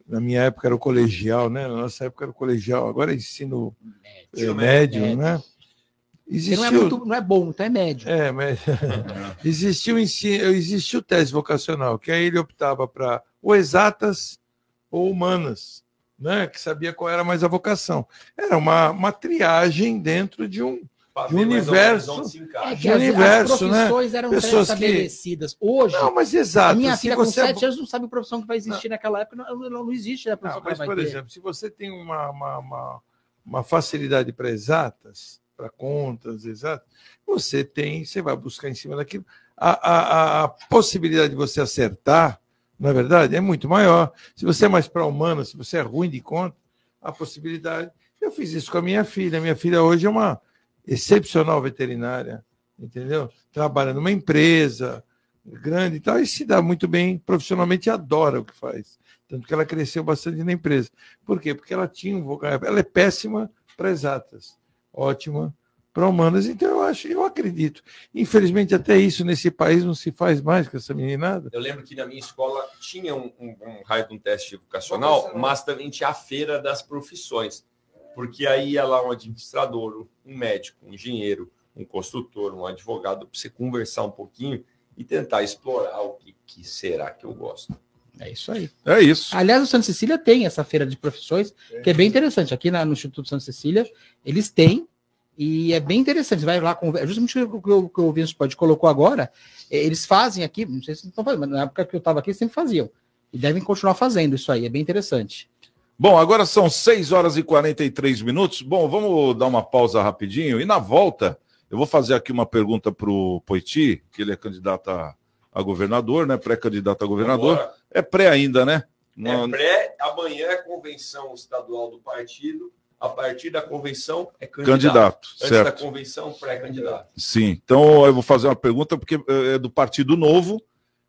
Na minha época era o colegial, né? Na nossa época era o colegial, agora é ensino eh, Ensino médio, médio. né? Porque não é, muito, não é bom, então é médio. É, mas existia o ensino, existia o teste vocacional, que aí ele optava para ou exatas ou humanas, né? Que sabia qual era mais a vocação. Era uma, uma triagem dentro de um, de universo. É de que as, universo, as profissões né? eram Pessoas que pré-estabelecidas. Hoje, Não, mas exato, a minha filha com é 7 bo- anos não sabe a profissão que vai existir naquela época, não, não, não existe a profissão Não, que mas, por ter. exemplo, se você tem uma, uma, uma, uma facilidade para exatas, para contas exatas, você tem, você vai buscar em cima daquilo. A, a, a- possibilidade de você acertar, na é verdade, é muito maior. Se você é mais para humana, se você é ruim de conta, a possibilidade. Eu fiz isso com a minha filha. Minha filha hoje é uma excepcional veterinária, entendeu? Trabalha numa empresa grande e tal, e se dá muito bem profissionalmente, adora o que faz. Tanto que ela cresceu bastante na empresa. Por quê? Porque ela tinha um vocabulário. Ela é péssima para exatas, ótima para humanas. Então eu acho, eu acredito. Infelizmente, até isso nesse país não se faz mais com essa meninada. Eu lembro que na minha escola tinha um, um, um raio de um teste vocacional, mas também tinha a feira das profissões. Porque aí ia lá um administrador, um médico, um engenheiro, um construtor, um advogado, para você conversar um pouquinho e tentar explorar o que, que será que eu gosto. É isso aí. É isso. Aliás, o Santa Cecília tem essa feira de profissões, que é bem interessante. Aqui na- no Instituto Santa Cecília, eles têm, e é bem interessante. Você vai lá, é justamente o que o, que o Vinícius pode colocou agora, é, eles fazem aqui, não sei se estão fazendo, mas na época que eu estava aqui, eles sempre faziam. E devem continuar fazendo isso aí, é bem interessante. Bom, agora são 6 horas e 43 minutos. Bom, vamos dar uma pausa rapidinho. E na volta, eu vou fazer aqui uma pergunta para o Poiti, que ele é candidato a, a governador, né? Pré-candidato a governador. Vambora. É pré ainda, né? É Não- pré, amanhã é convenção estadual do partido. A partir da convenção é candidato. Candidato, Antes certo. da convenção, pré-candidato. Sim, então eu vou fazer uma pergunta porque eh, é do Partido Novo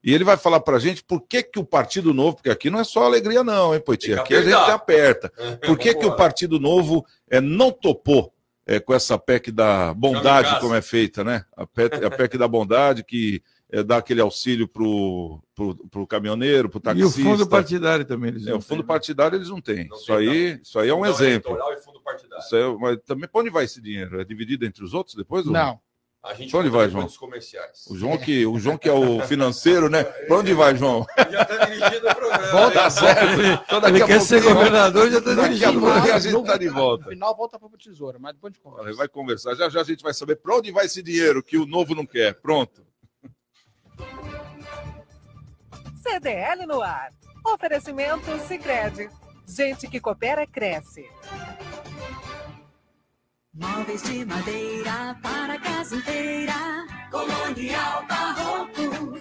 e ele vai falar pra gente por que, que o Partido Novo, porque aqui não é só alegria não, hein, Poiti? Tem que Aqui a gente aperta. Por que, que o. Partido Novo eh, não topou eh, com essa PEC da bondade, como é feita, né? A PEC, a PEC da bondade que eh, dá aquele auxílio pro, pro, pro caminhoneiro, pro E taxista. o fundo partidário também. Eles É, não o fundo têm. partidário eles não têm. Não isso, tem, aí, isso aí é um Fundão exemplo. eleitoral e fundo partidário. Isso aí é- mas também, pra onde vai esse dinheiro? É dividido entre os outros depois? ou Não. A gente Pra onde vai, João? comerciais. O João, que, o João que é o financeiro, né? Pra onde vai, João? Já está dirigindo o programa. Volta hein? certo. Então daqui Ele a quer ser governador, já está Daqui a dirigindo. pouco a gente tá de No volta. final, volta para o tesouro, mas depois de conversa. Vai conversar. Já já a gente vai saber pra onde vai esse dinheiro que o novo não quer. Pronto. CDL no ar. Oferecimento Sicredi. Gente que coopera cresce. Móveis de madeira para a casa inteira. Colonial Barroco.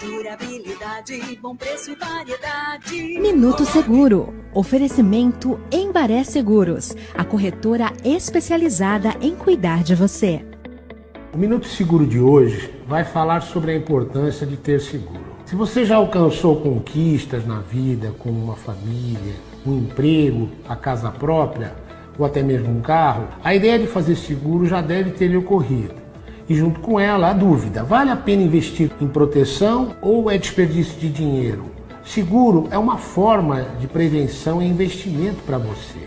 Durabilidade, bom preço e variedade. Minuto Seguro. Oferecimento Embaré Seguros, a corretora especializada em cuidar de você. O Minuto Seguro de hoje vai falar sobre a importância de ter seguro. Se você já alcançou conquistas na vida, como uma família, um emprego, a casa própria ou até mesmo um carro, a ideia de fazer seguro já deve ter lhe ocorrido. E junto com ela, a dúvida: vale a pena investir em proteção ou é desperdício de dinheiro? Seguro é uma forma de prevenção e investimento para você.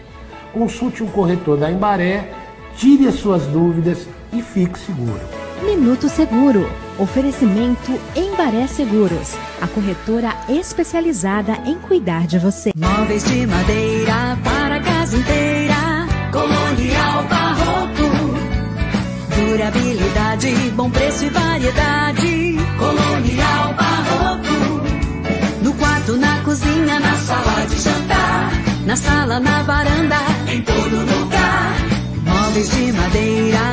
Consulte um corretor da Embaré, tire as suas dúvidas e fique seguro. Minuto Seguro. Oferecimento Embaré Seguros, a corretora especializada em cuidar de você. Móveis de madeira para casa inteira. Colonial Barroco. Durabilidade, bom preço e variedade. Colonial Barroco. No quarto, na cozinha, na sala de jantar. Na sala, na varanda, em todo lugar. Móveis de madeira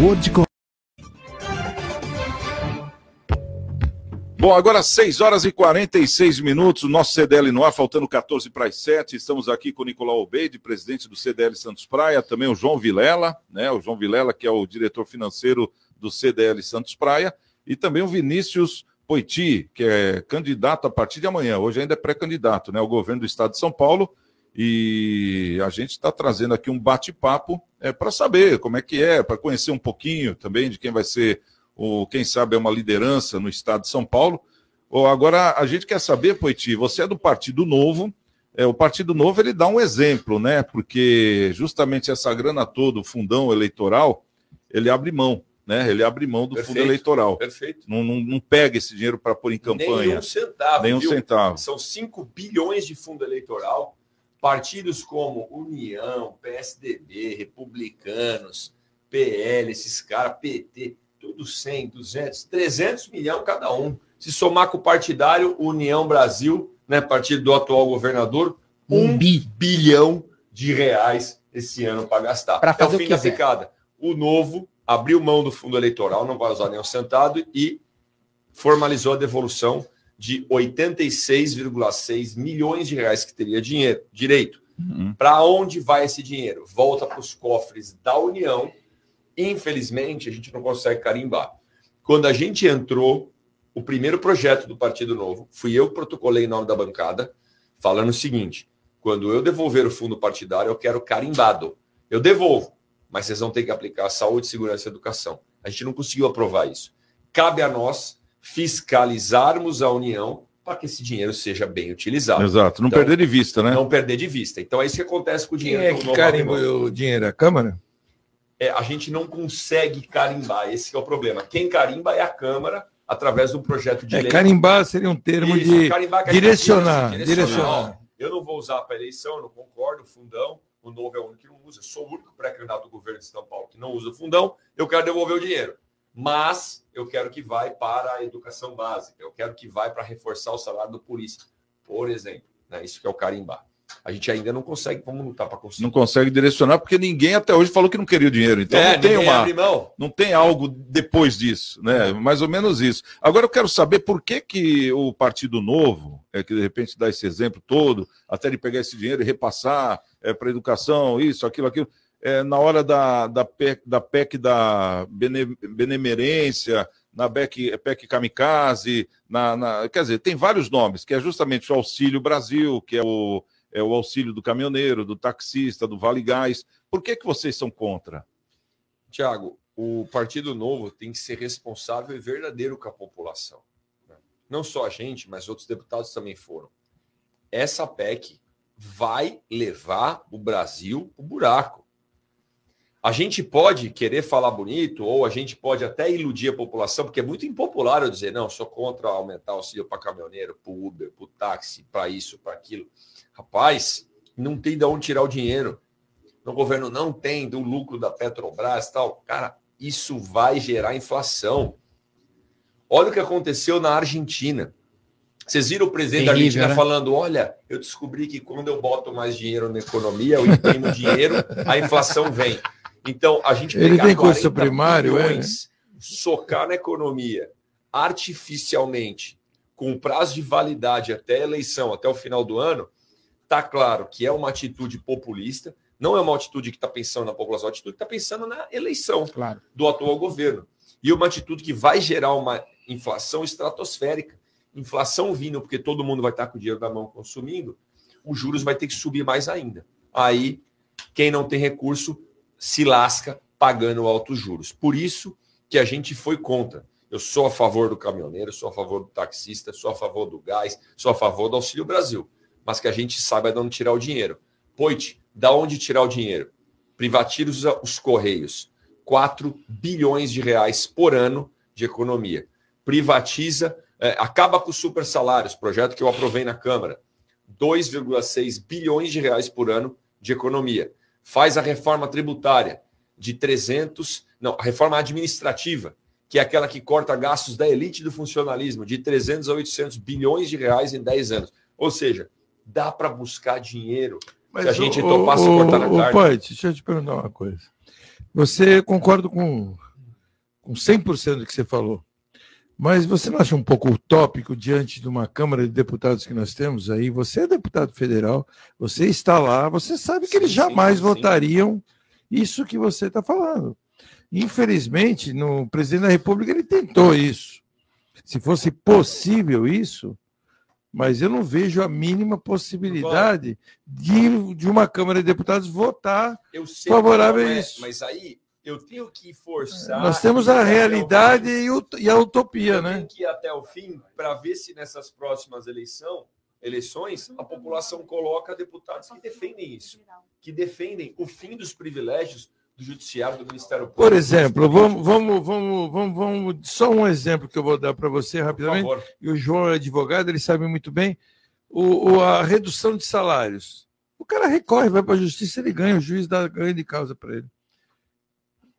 Wordcom Bom, agora 6 horas e 46 minutos, o nosso CDL no ar, faltando 14 para as 7. Estamos aqui com o Nicolau Obeide, presidente do CDL Santos Praia, também o João Vilela, né? O João Vilela, que é o diretor financeiro do CDL Santos Praia, e também o Vinícius Poiti, que é candidato a partir de amanhã. Hoje ainda é pré-candidato, né? Ao governo do estado de São Paulo. E a gente está trazendo aqui um bate-papo é, para saber como é que é, para conhecer um pouquinho também de quem vai ser ou quem sabe é uma liderança no estado de São Paulo. Ou agora a gente quer saber, Poiti, você é do Partido Novo. É, o Partido Novo ele dá um exemplo, né? Porque justamente essa grana toda, o fundão eleitoral, ele abre mão, né? Ele abre mão do fundo Perfeito, eleitoral. perfeito. Não, não, não pega esse dinheiro para pôr em campanha. Nenhum centavo. Nenhum viu? centavo. São 5 bilhões de fundo eleitoral. Partidos como União, PSDB, Republicanos, PL, esses caras, PT, tudo 100, 200, 300 milhões cada um. Se somar com o partidário União Brasil, né, partido do atual governador, um bilhão de reais esse ano para gastar. Pra é fazer o o fim que da picada. O novo abriu mão do fundo eleitoral, não vai usar nenhum centavo e formalizou a devolução de 86,6 milhões de reais que teria dinheiro, direito. Para onde vai esse dinheiro? Volta para os cofres da União. Infelizmente, a gente não consegue carimbar. Quando a gente entrou, o primeiro projeto do Partido Novo, fui eu que protocolei em nome da bancada, falando o seguinte: quando eu devolver o fundo partidário, eu quero carimbado. Eu devolvo, mas vocês vão ter que aplicar saúde, segurança e educação. A gente não conseguiu aprovar isso. Cabe a nós fiscalizarmos a União para que esse dinheiro seja bem utilizado. Exato, não Então, perder de vista, né? Não perder de vista. Então é isso que acontece com o Quem dinheiro. é do que novo carimba o dinheiro? A Câmara? É, a gente não consegue carimbar, esse que é o problema. Quem carimba é a Câmara, através de um projeto de É, lei. carimbar seria um termo Isso, de carimbar que a gente direcionar. direcionar. Ó, Eu não vou usar para eleição, eu não concordo, o fundão, o novo é o único que não usa. Eu sou o único pré-candidato do governo de São Paulo que não usa o fundão, eu quero devolver o dinheiro. Mas eu quero que vai para a educação básica, eu quero que vai para reforçar o salário do polícia, por exemplo. Né? Isso que é o carimbar. A gente ainda não consegue, vamos lutar para conseguir. Não consegue direcionar porque ninguém até hoje falou que não queria o dinheiro. Então É, não tem uma, não tem algo depois disso, né? Mais ou menos isso. Agora eu quero saber por que que o Partido Novo, é que de repente dá esse exemplo todo, até de pegar esse dinheiro e repassar é, para educação, isso, aquilo, aquilo, é, na hora da, da, PEC, da PEC da bene- benemerência, na PEC, PEC Kamikaze, na, na- quer dizer, tem vários nomes, que é justamente o Auxílio Brasil, que é o, é o auxílio do caminhoneiro, do taxista, do Vale Gás. Por que, que vocês são contra? Tiago, o Partido Novo tem que ser responsável e verdadeiro com a população. né? Não só a gente, mas outros deputados também foram. Essa PEC vai levar o Brasil para o buraco. A gente pode querer falar bonito, ou a gente pode até iludir a população, porque é muito impopular eu dizer, não, sou contra aumentar o auxílio para caminhoneiro, para Uber, para táxi, para isso, para aquilo. Rapaz, não tem de onde tirar o dinheiro no governo não tem do lucro da Petrobras e tal. Cara, isso vai gerar inflação. Olha o que aconteceu na Argentina. Vocês viram o presidente da Terrível, Argentina né? falando: olha, eu descobri que quando eu boto mais dinheiro na economia, eu imprimo dinheiro, a inflação vem. Então, a gente Ele tem curso 40 primário, é, bilhões, socar na economia artificialmente, com prazo de validade até a eleição, até o final do ano, tá claro que é uma atitude populista, não é uma atitude que está pensando na população, é uma atitude que está pensando na eleição do atual governo. E uma atitude que vai gerar uma inflação estratosférica. Inflação vindo, porque todo mundo vai estar com o dinheiro na mão consumindo, os juros vai ter que subir mais ainda. Aí, quem não tem recurso se lasca pagando altos juros. Por isso que a gente foi contra. Eu sou a favor do caminhoneiro, sou a favor do taxista, sou a favor do gás, sou a favor do Auxílio Brasil. Mas que a gente saiba de onde tirar o dinheiro. Poit, da onde tirar o dinheiro? Privatiza os Correios. 4 bilhões de reais por ano de economia. Privatiza, eh, acaba com os super salários, projeto que eu aprovei na Câmara. 2,6 bilhões de reais por ano de economia. Faz a reforma tributária de 300, não, a reforma administrativa, que é aquela que corta gastos da elite do funcionalismo, de 300 a 800 bilhões de reais em 10 anos. Ou seja, dá para buscar dinheiro se a gente ô, topasse ô, cortar na ô, carne. Poit, deixa eu te perguntar uma coisa. Você concorda com, com 100% do que você falou, mas você não acha um pouco utópico diante de uma Câmara de Deputados que nós temos aí? Você é deputado federal, você está lá, você sabe que eles jamais votariam isso que você está falando. Infelizmente, no presidente da República ele tentou isso. Se fosse possível isso, mas eu não vejo a mínima possibilidade de, de uma Câmara de Deputados votar Eu sei favorável que a é, isso. Mas aí eu tenho que forçar. Nós temos a realidade e, o- e a utopia, Eu né? tenho que ir até o fim para ver se nessas próximas eleição, eleições a população coloca deputados que defendem isso, que defendem o fim dos privilégios do judiciário do Ministério Público. Por exemplo, vamos, vamos, vamos, vamos, vamos, só um exemplo que eu vou dar para você rapidamente. E o João é advogado, ele sabe muito bem. O, o- a redução de salários. O cara recorre, vai para a justiça, ele ganha, o juiz dá ganho de causa para ele.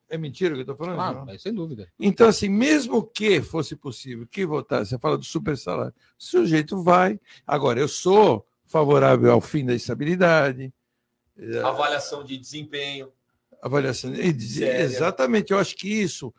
É mentira o que eu estou falando? Claro, mas sem dúvida. Então, assim, mesmo que fosse possível que votasse, você fala do super salário, o sujeito vai. Agora, eu sou favorável ao fim da estabilidade, eh, Avaliação de desempenho. avaliação. e Séria. Exatamente, eu acho que isso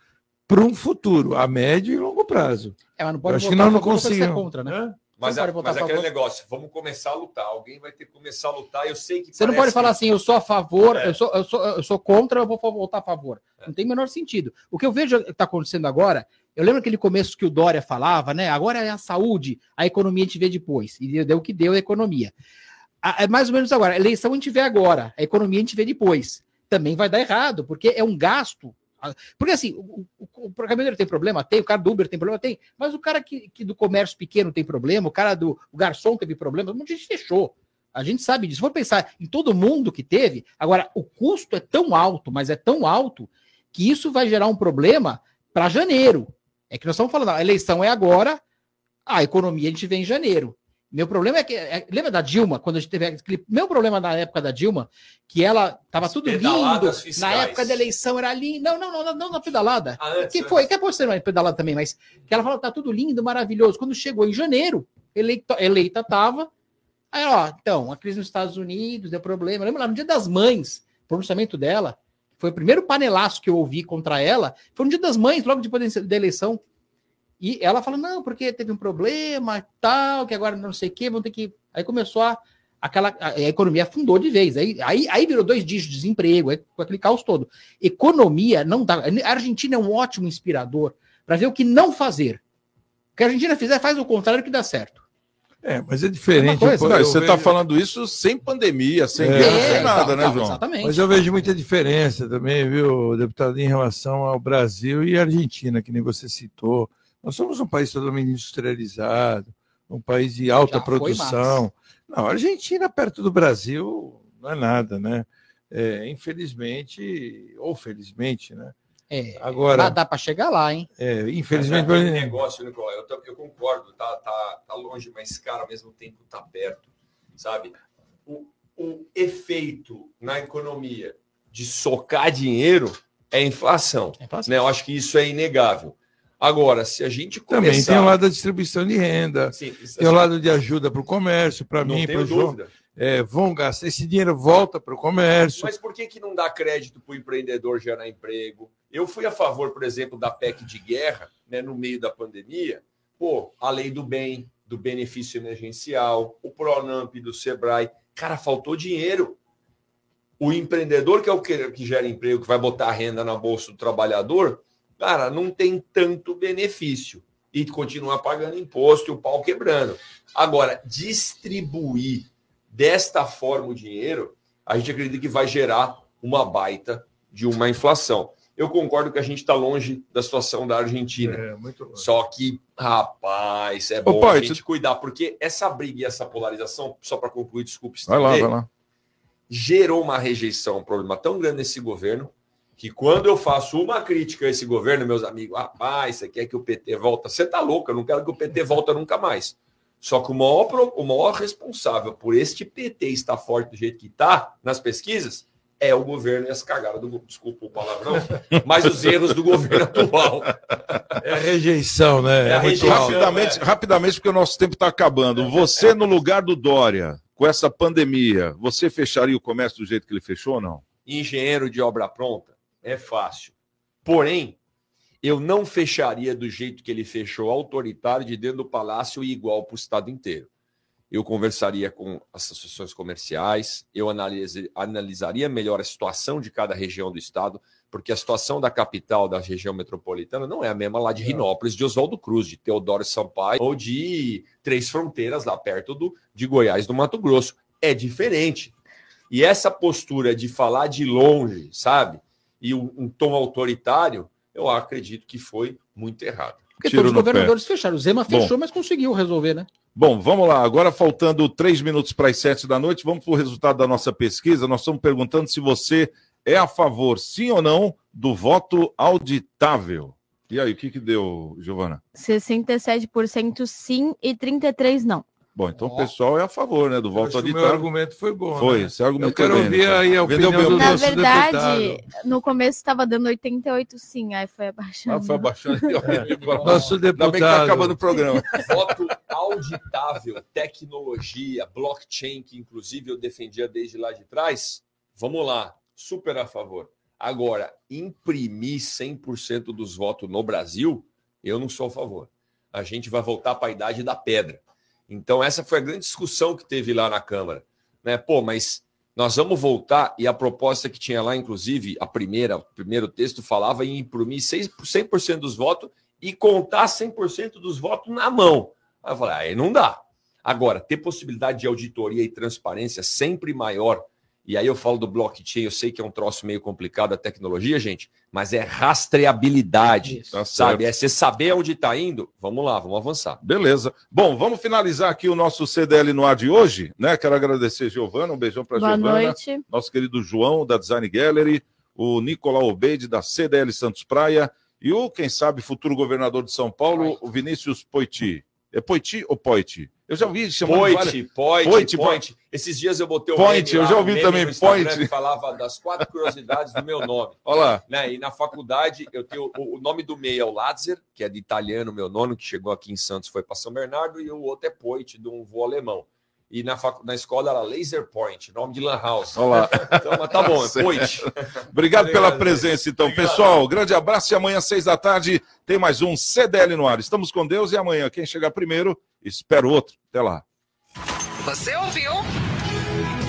para um futuro, a médio e longo prazo. É, mas não Eu pode acho que nós não conseguimos. contra, né? Hã? Mas, Você a- mas aquele favor. negócio, vamos começar a lutar. Alguém vai ter que começar a lutar. Eu sei que Você não pode falar que- assim, eu sou a favor, É. eu, sou, eu, sou, eu sou contra, eu vou votar a favor. Não tem o menor sentido. O que eu vejo que está acontecendo agora, eu lembro aquele começo que o Dória falava, né? Agora é a saúde, a economia a gente vê depois. E deu- o que deu a economia. É mais ou menos agora. A eleição a gente vê agora, a economia a gente vê depois. Também vai dar errado, porque é um gasto. Porque assim, o, o, o caminhoneiro tem problema? Tem, o cara do Uber tem problema? Tem. Mas o cara que, que do comércio pequeno tem problema, o cara do o garçom teve problema, um monte de gente fechou. A gente sabe disso. For pensar em todo mundo que teve, agora o custo é tão alto, mas é tão alto, que isso vai gerar um problema para janeiro. É que nós estamos falando, a eleição é agora, a economia a gente vê em janeiro. Meu problema é que. é- lembra da Dilma, quando a gente teve aquele. Meu problema na época da Dilma, que ela tava tudo lindo. pedaladas Na fiscais. época da eleição era lindo. Não, não, não, não, não na pedalada. Ah, antes, que antes. foi, que pode ser uma pedalada também, mas que ela falou, tá tudo lindo, maravilhoso. Quando chegou em janeiro, eleita, eleita tava. Aí, ó, então, a crise nos Estados Unidos deu problema. Lembra lá no dia das mães, pronunciamento dela, foi o primeiro panelaço que eu ouvi contra ela, foi no dia das mães, logo depois da eleição. E ela falou, não, porque teve um problema e tal, que agora não sei o quê, vão ter que. Aí começou a. Aquela, a, a economia afundou de vez. Aí, aí, aí virou dois dias de desemprego, aí, com aquele caos todo. Economia não dá. A Argentina é um ótimo inspirador para ver o que não fazer. O que a Argentina fizer, faz o contrário que dá certo. É, mas é diferente. coisa. eu- Não, eu você está vejo- falando isso sem pandemia, sem É, guerra, sem é, nada, né, não, João? Exatamente. Mas eu vejo muita diferença também, viu, deputado, em relação ao Brasil e à Argentina, que nem você citou. Nós somos um país totalmente industrializado, um país de alta Já produção. Não, a Argentina, perto do Brasil, não é nada, né? É, infelizmente, ou felizmente, né? É, Agora- dá, dá para chegar lá, hein? É, Mas infelizmente, é por aquele exemplo, negócio, Nicolau, eu, eu concordo, tá, tá, tá longe, mas, cara, ao mesmo tempo tá perto, sabe? O, o efeito na economia de socar dinheiro é a inflação. É fácil. Né? Eu acho que isso é inegável. Agora, se a gente começar... também tem o lado da distribuição de renda, Sim, tem o lado de ajuda para o comércio, para mim, para o João. É, vão gastar, esse dinheiro volta para o comércio. Mas por que, que não dá crédito para o empreendedor gerar emprego? Eu fui a favor, por exemplo, da PEC de guerra, né, no meio da pandemia. Pô, a lei do bem, do benefício emergencial, o Pronamp do Sebrae. Cara, faltou dinheiro. O empreendedor, que é o que, que gera emprego, que vai botar a renda na bolsa do trabalhador, cara, não tem tanto benefício. E continua pagando imposto e o pau quebrando. Agora, distribuir desta forma o dinheiro, a gente acredita que vai gerar uma baita de uma inflação. Eu concordo que a gente está longe da situação da Argentina. É, muito longe. Só que, rapaz, é bom pai, a gente cuidar, porque essa briga e essa polarização, só para concluir, desculpe Vai lá, vai lá. gerou uma rejeição, um problema tão grande nesse governo, que quando eu faço uma crítica a esse governo, meus amigos, rapaz, você quer que o PT volta? Você tá louco, eu não quero que o PT volta nunca mais. Só que o maior, o maior responsável por este PT estar forte do jeito que está nas pesquisas é o governo e as cagadas do desculpa o palavrão, mas os erros do governo atual. É a rejeição, né? É a muito rejeição. Rapidamente, rapidamente, porque o nosso tempo está acabando. Você, no lugar do Dória, com essa pandemia, você fecharia o comércio do jeito que ele fechou ou não? engenheiro de obra pronta é fácil. Porém, eu não fecharia do jeito que ele fechou, autoritário, de dentro do palácio e igual para o estado inteiro. Eu conversaria com as associações comerciais, eu analise- analisaria melhor a situação de cada região do estado, porque a situação da capital, da região metropolitana, não é a mesma lá de Rinópolis, de Oswaldo Cruz, de Teodoro Sampaio ou de Três Fronteiras, lá perto do, de Goiás, do Mato Grosso. É diferente. E essa postura de falar de longe, sabe? E um, um tom autoritário, eu acredito que foi muito errado. Porque Tiro todos os no pé. governadores fecharam. O Zema Bom. fechou, mas conseguiu resolver, né? Bom, vamos lá. Agora, faltando três minutos para as sete da noite, vamos para o resultado da nossa pesquisa. Nós estamos perguntando se você é a favor, sim ou não, do voto auditável. E aí, o que, que deu, Giovana? 67% sim e 33% não. Bom, então o pessoal é a favor, né, do voto Acho que o meu argumento foi bom. Foi, né? você argumentou Eu quero bem, ouvir aí a opinião do Na nosso verdade, deputado. no começo estava dando 88 sim, aí foi abaixando. Ah, foi abaixando. Nosso Ainda bem que tá deputado. acabando o programa. Voto auditável, tecnologia, blockchain, que inclusive eu defendia desde lá de trás. Vamos lá, super a favor. Agora, imprimir 100% dos votos no Brasil, eu não sou a favor. A gente vai voltar para a idade da pedra. Então, essa foi a grande discussão que teve lá na Câmara. Né? Pô, mas nós vamos voltar, e a proposta que tinha lá, inclusive, a primeira, o primeiro texto falava em imprimir 100% dos votos e contar 100% dos votos na mão. Aí eu falei, aí não dá. Agora, ter possibilidade de auditoria e transparência sempre maior e aí eu falo do blockchain, eu sei que é um troço meio complicado a tecnologia, gente, mas é rastreabilidade, Tá sabe? certo. É você saber onde está indo. Vamos lá, vamos avançar. Beleza. Bom, vamos finalizar aqui o nosso CDL no ar de hoje, né? Quero agradecer Giovana, um beijão para Boa Giovana. noite. Nosso querido João, da Design Gallery, o Nicolau Obeide, da CDL Santos Praia, e o, quem sabe, futuro governador de São Paulo, o Vinícius Poiti. É Poiti ou Poiti? Eu já ouvi chamando de Point, várias- point, Point, point, Esses dias eu botei o Point, eu lá, já um ouvi meme também, point. que falava das quatro curiosidades do meu nome. Olha lá. Né? E na faculdade eu tenho o, o nome do meio é o Latzer, que é de italiano, meu nono, que chegou aqui em Santos, foi para São Bernardo, e o outro é Point, de um voo alemão. E na, facu... na escola era Laser Point, nome de Lan House. Olha lá. Então, mas tá bom, é. Point. Obrigado pela Obrigado, presença, então. Pessoal, grande abraço e amanhã, seis da tarde, tem mais um CDL no ar. Estamos com Deus e amanhã, quem chegar primeiro, espera o outro. Até lá. Você ouviu?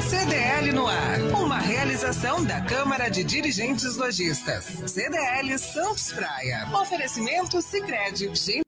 CDL no ar. Uma realização da Câmara de Dirigentes Lojistas. CDL Santos Praia. Oferecimento Sicredi.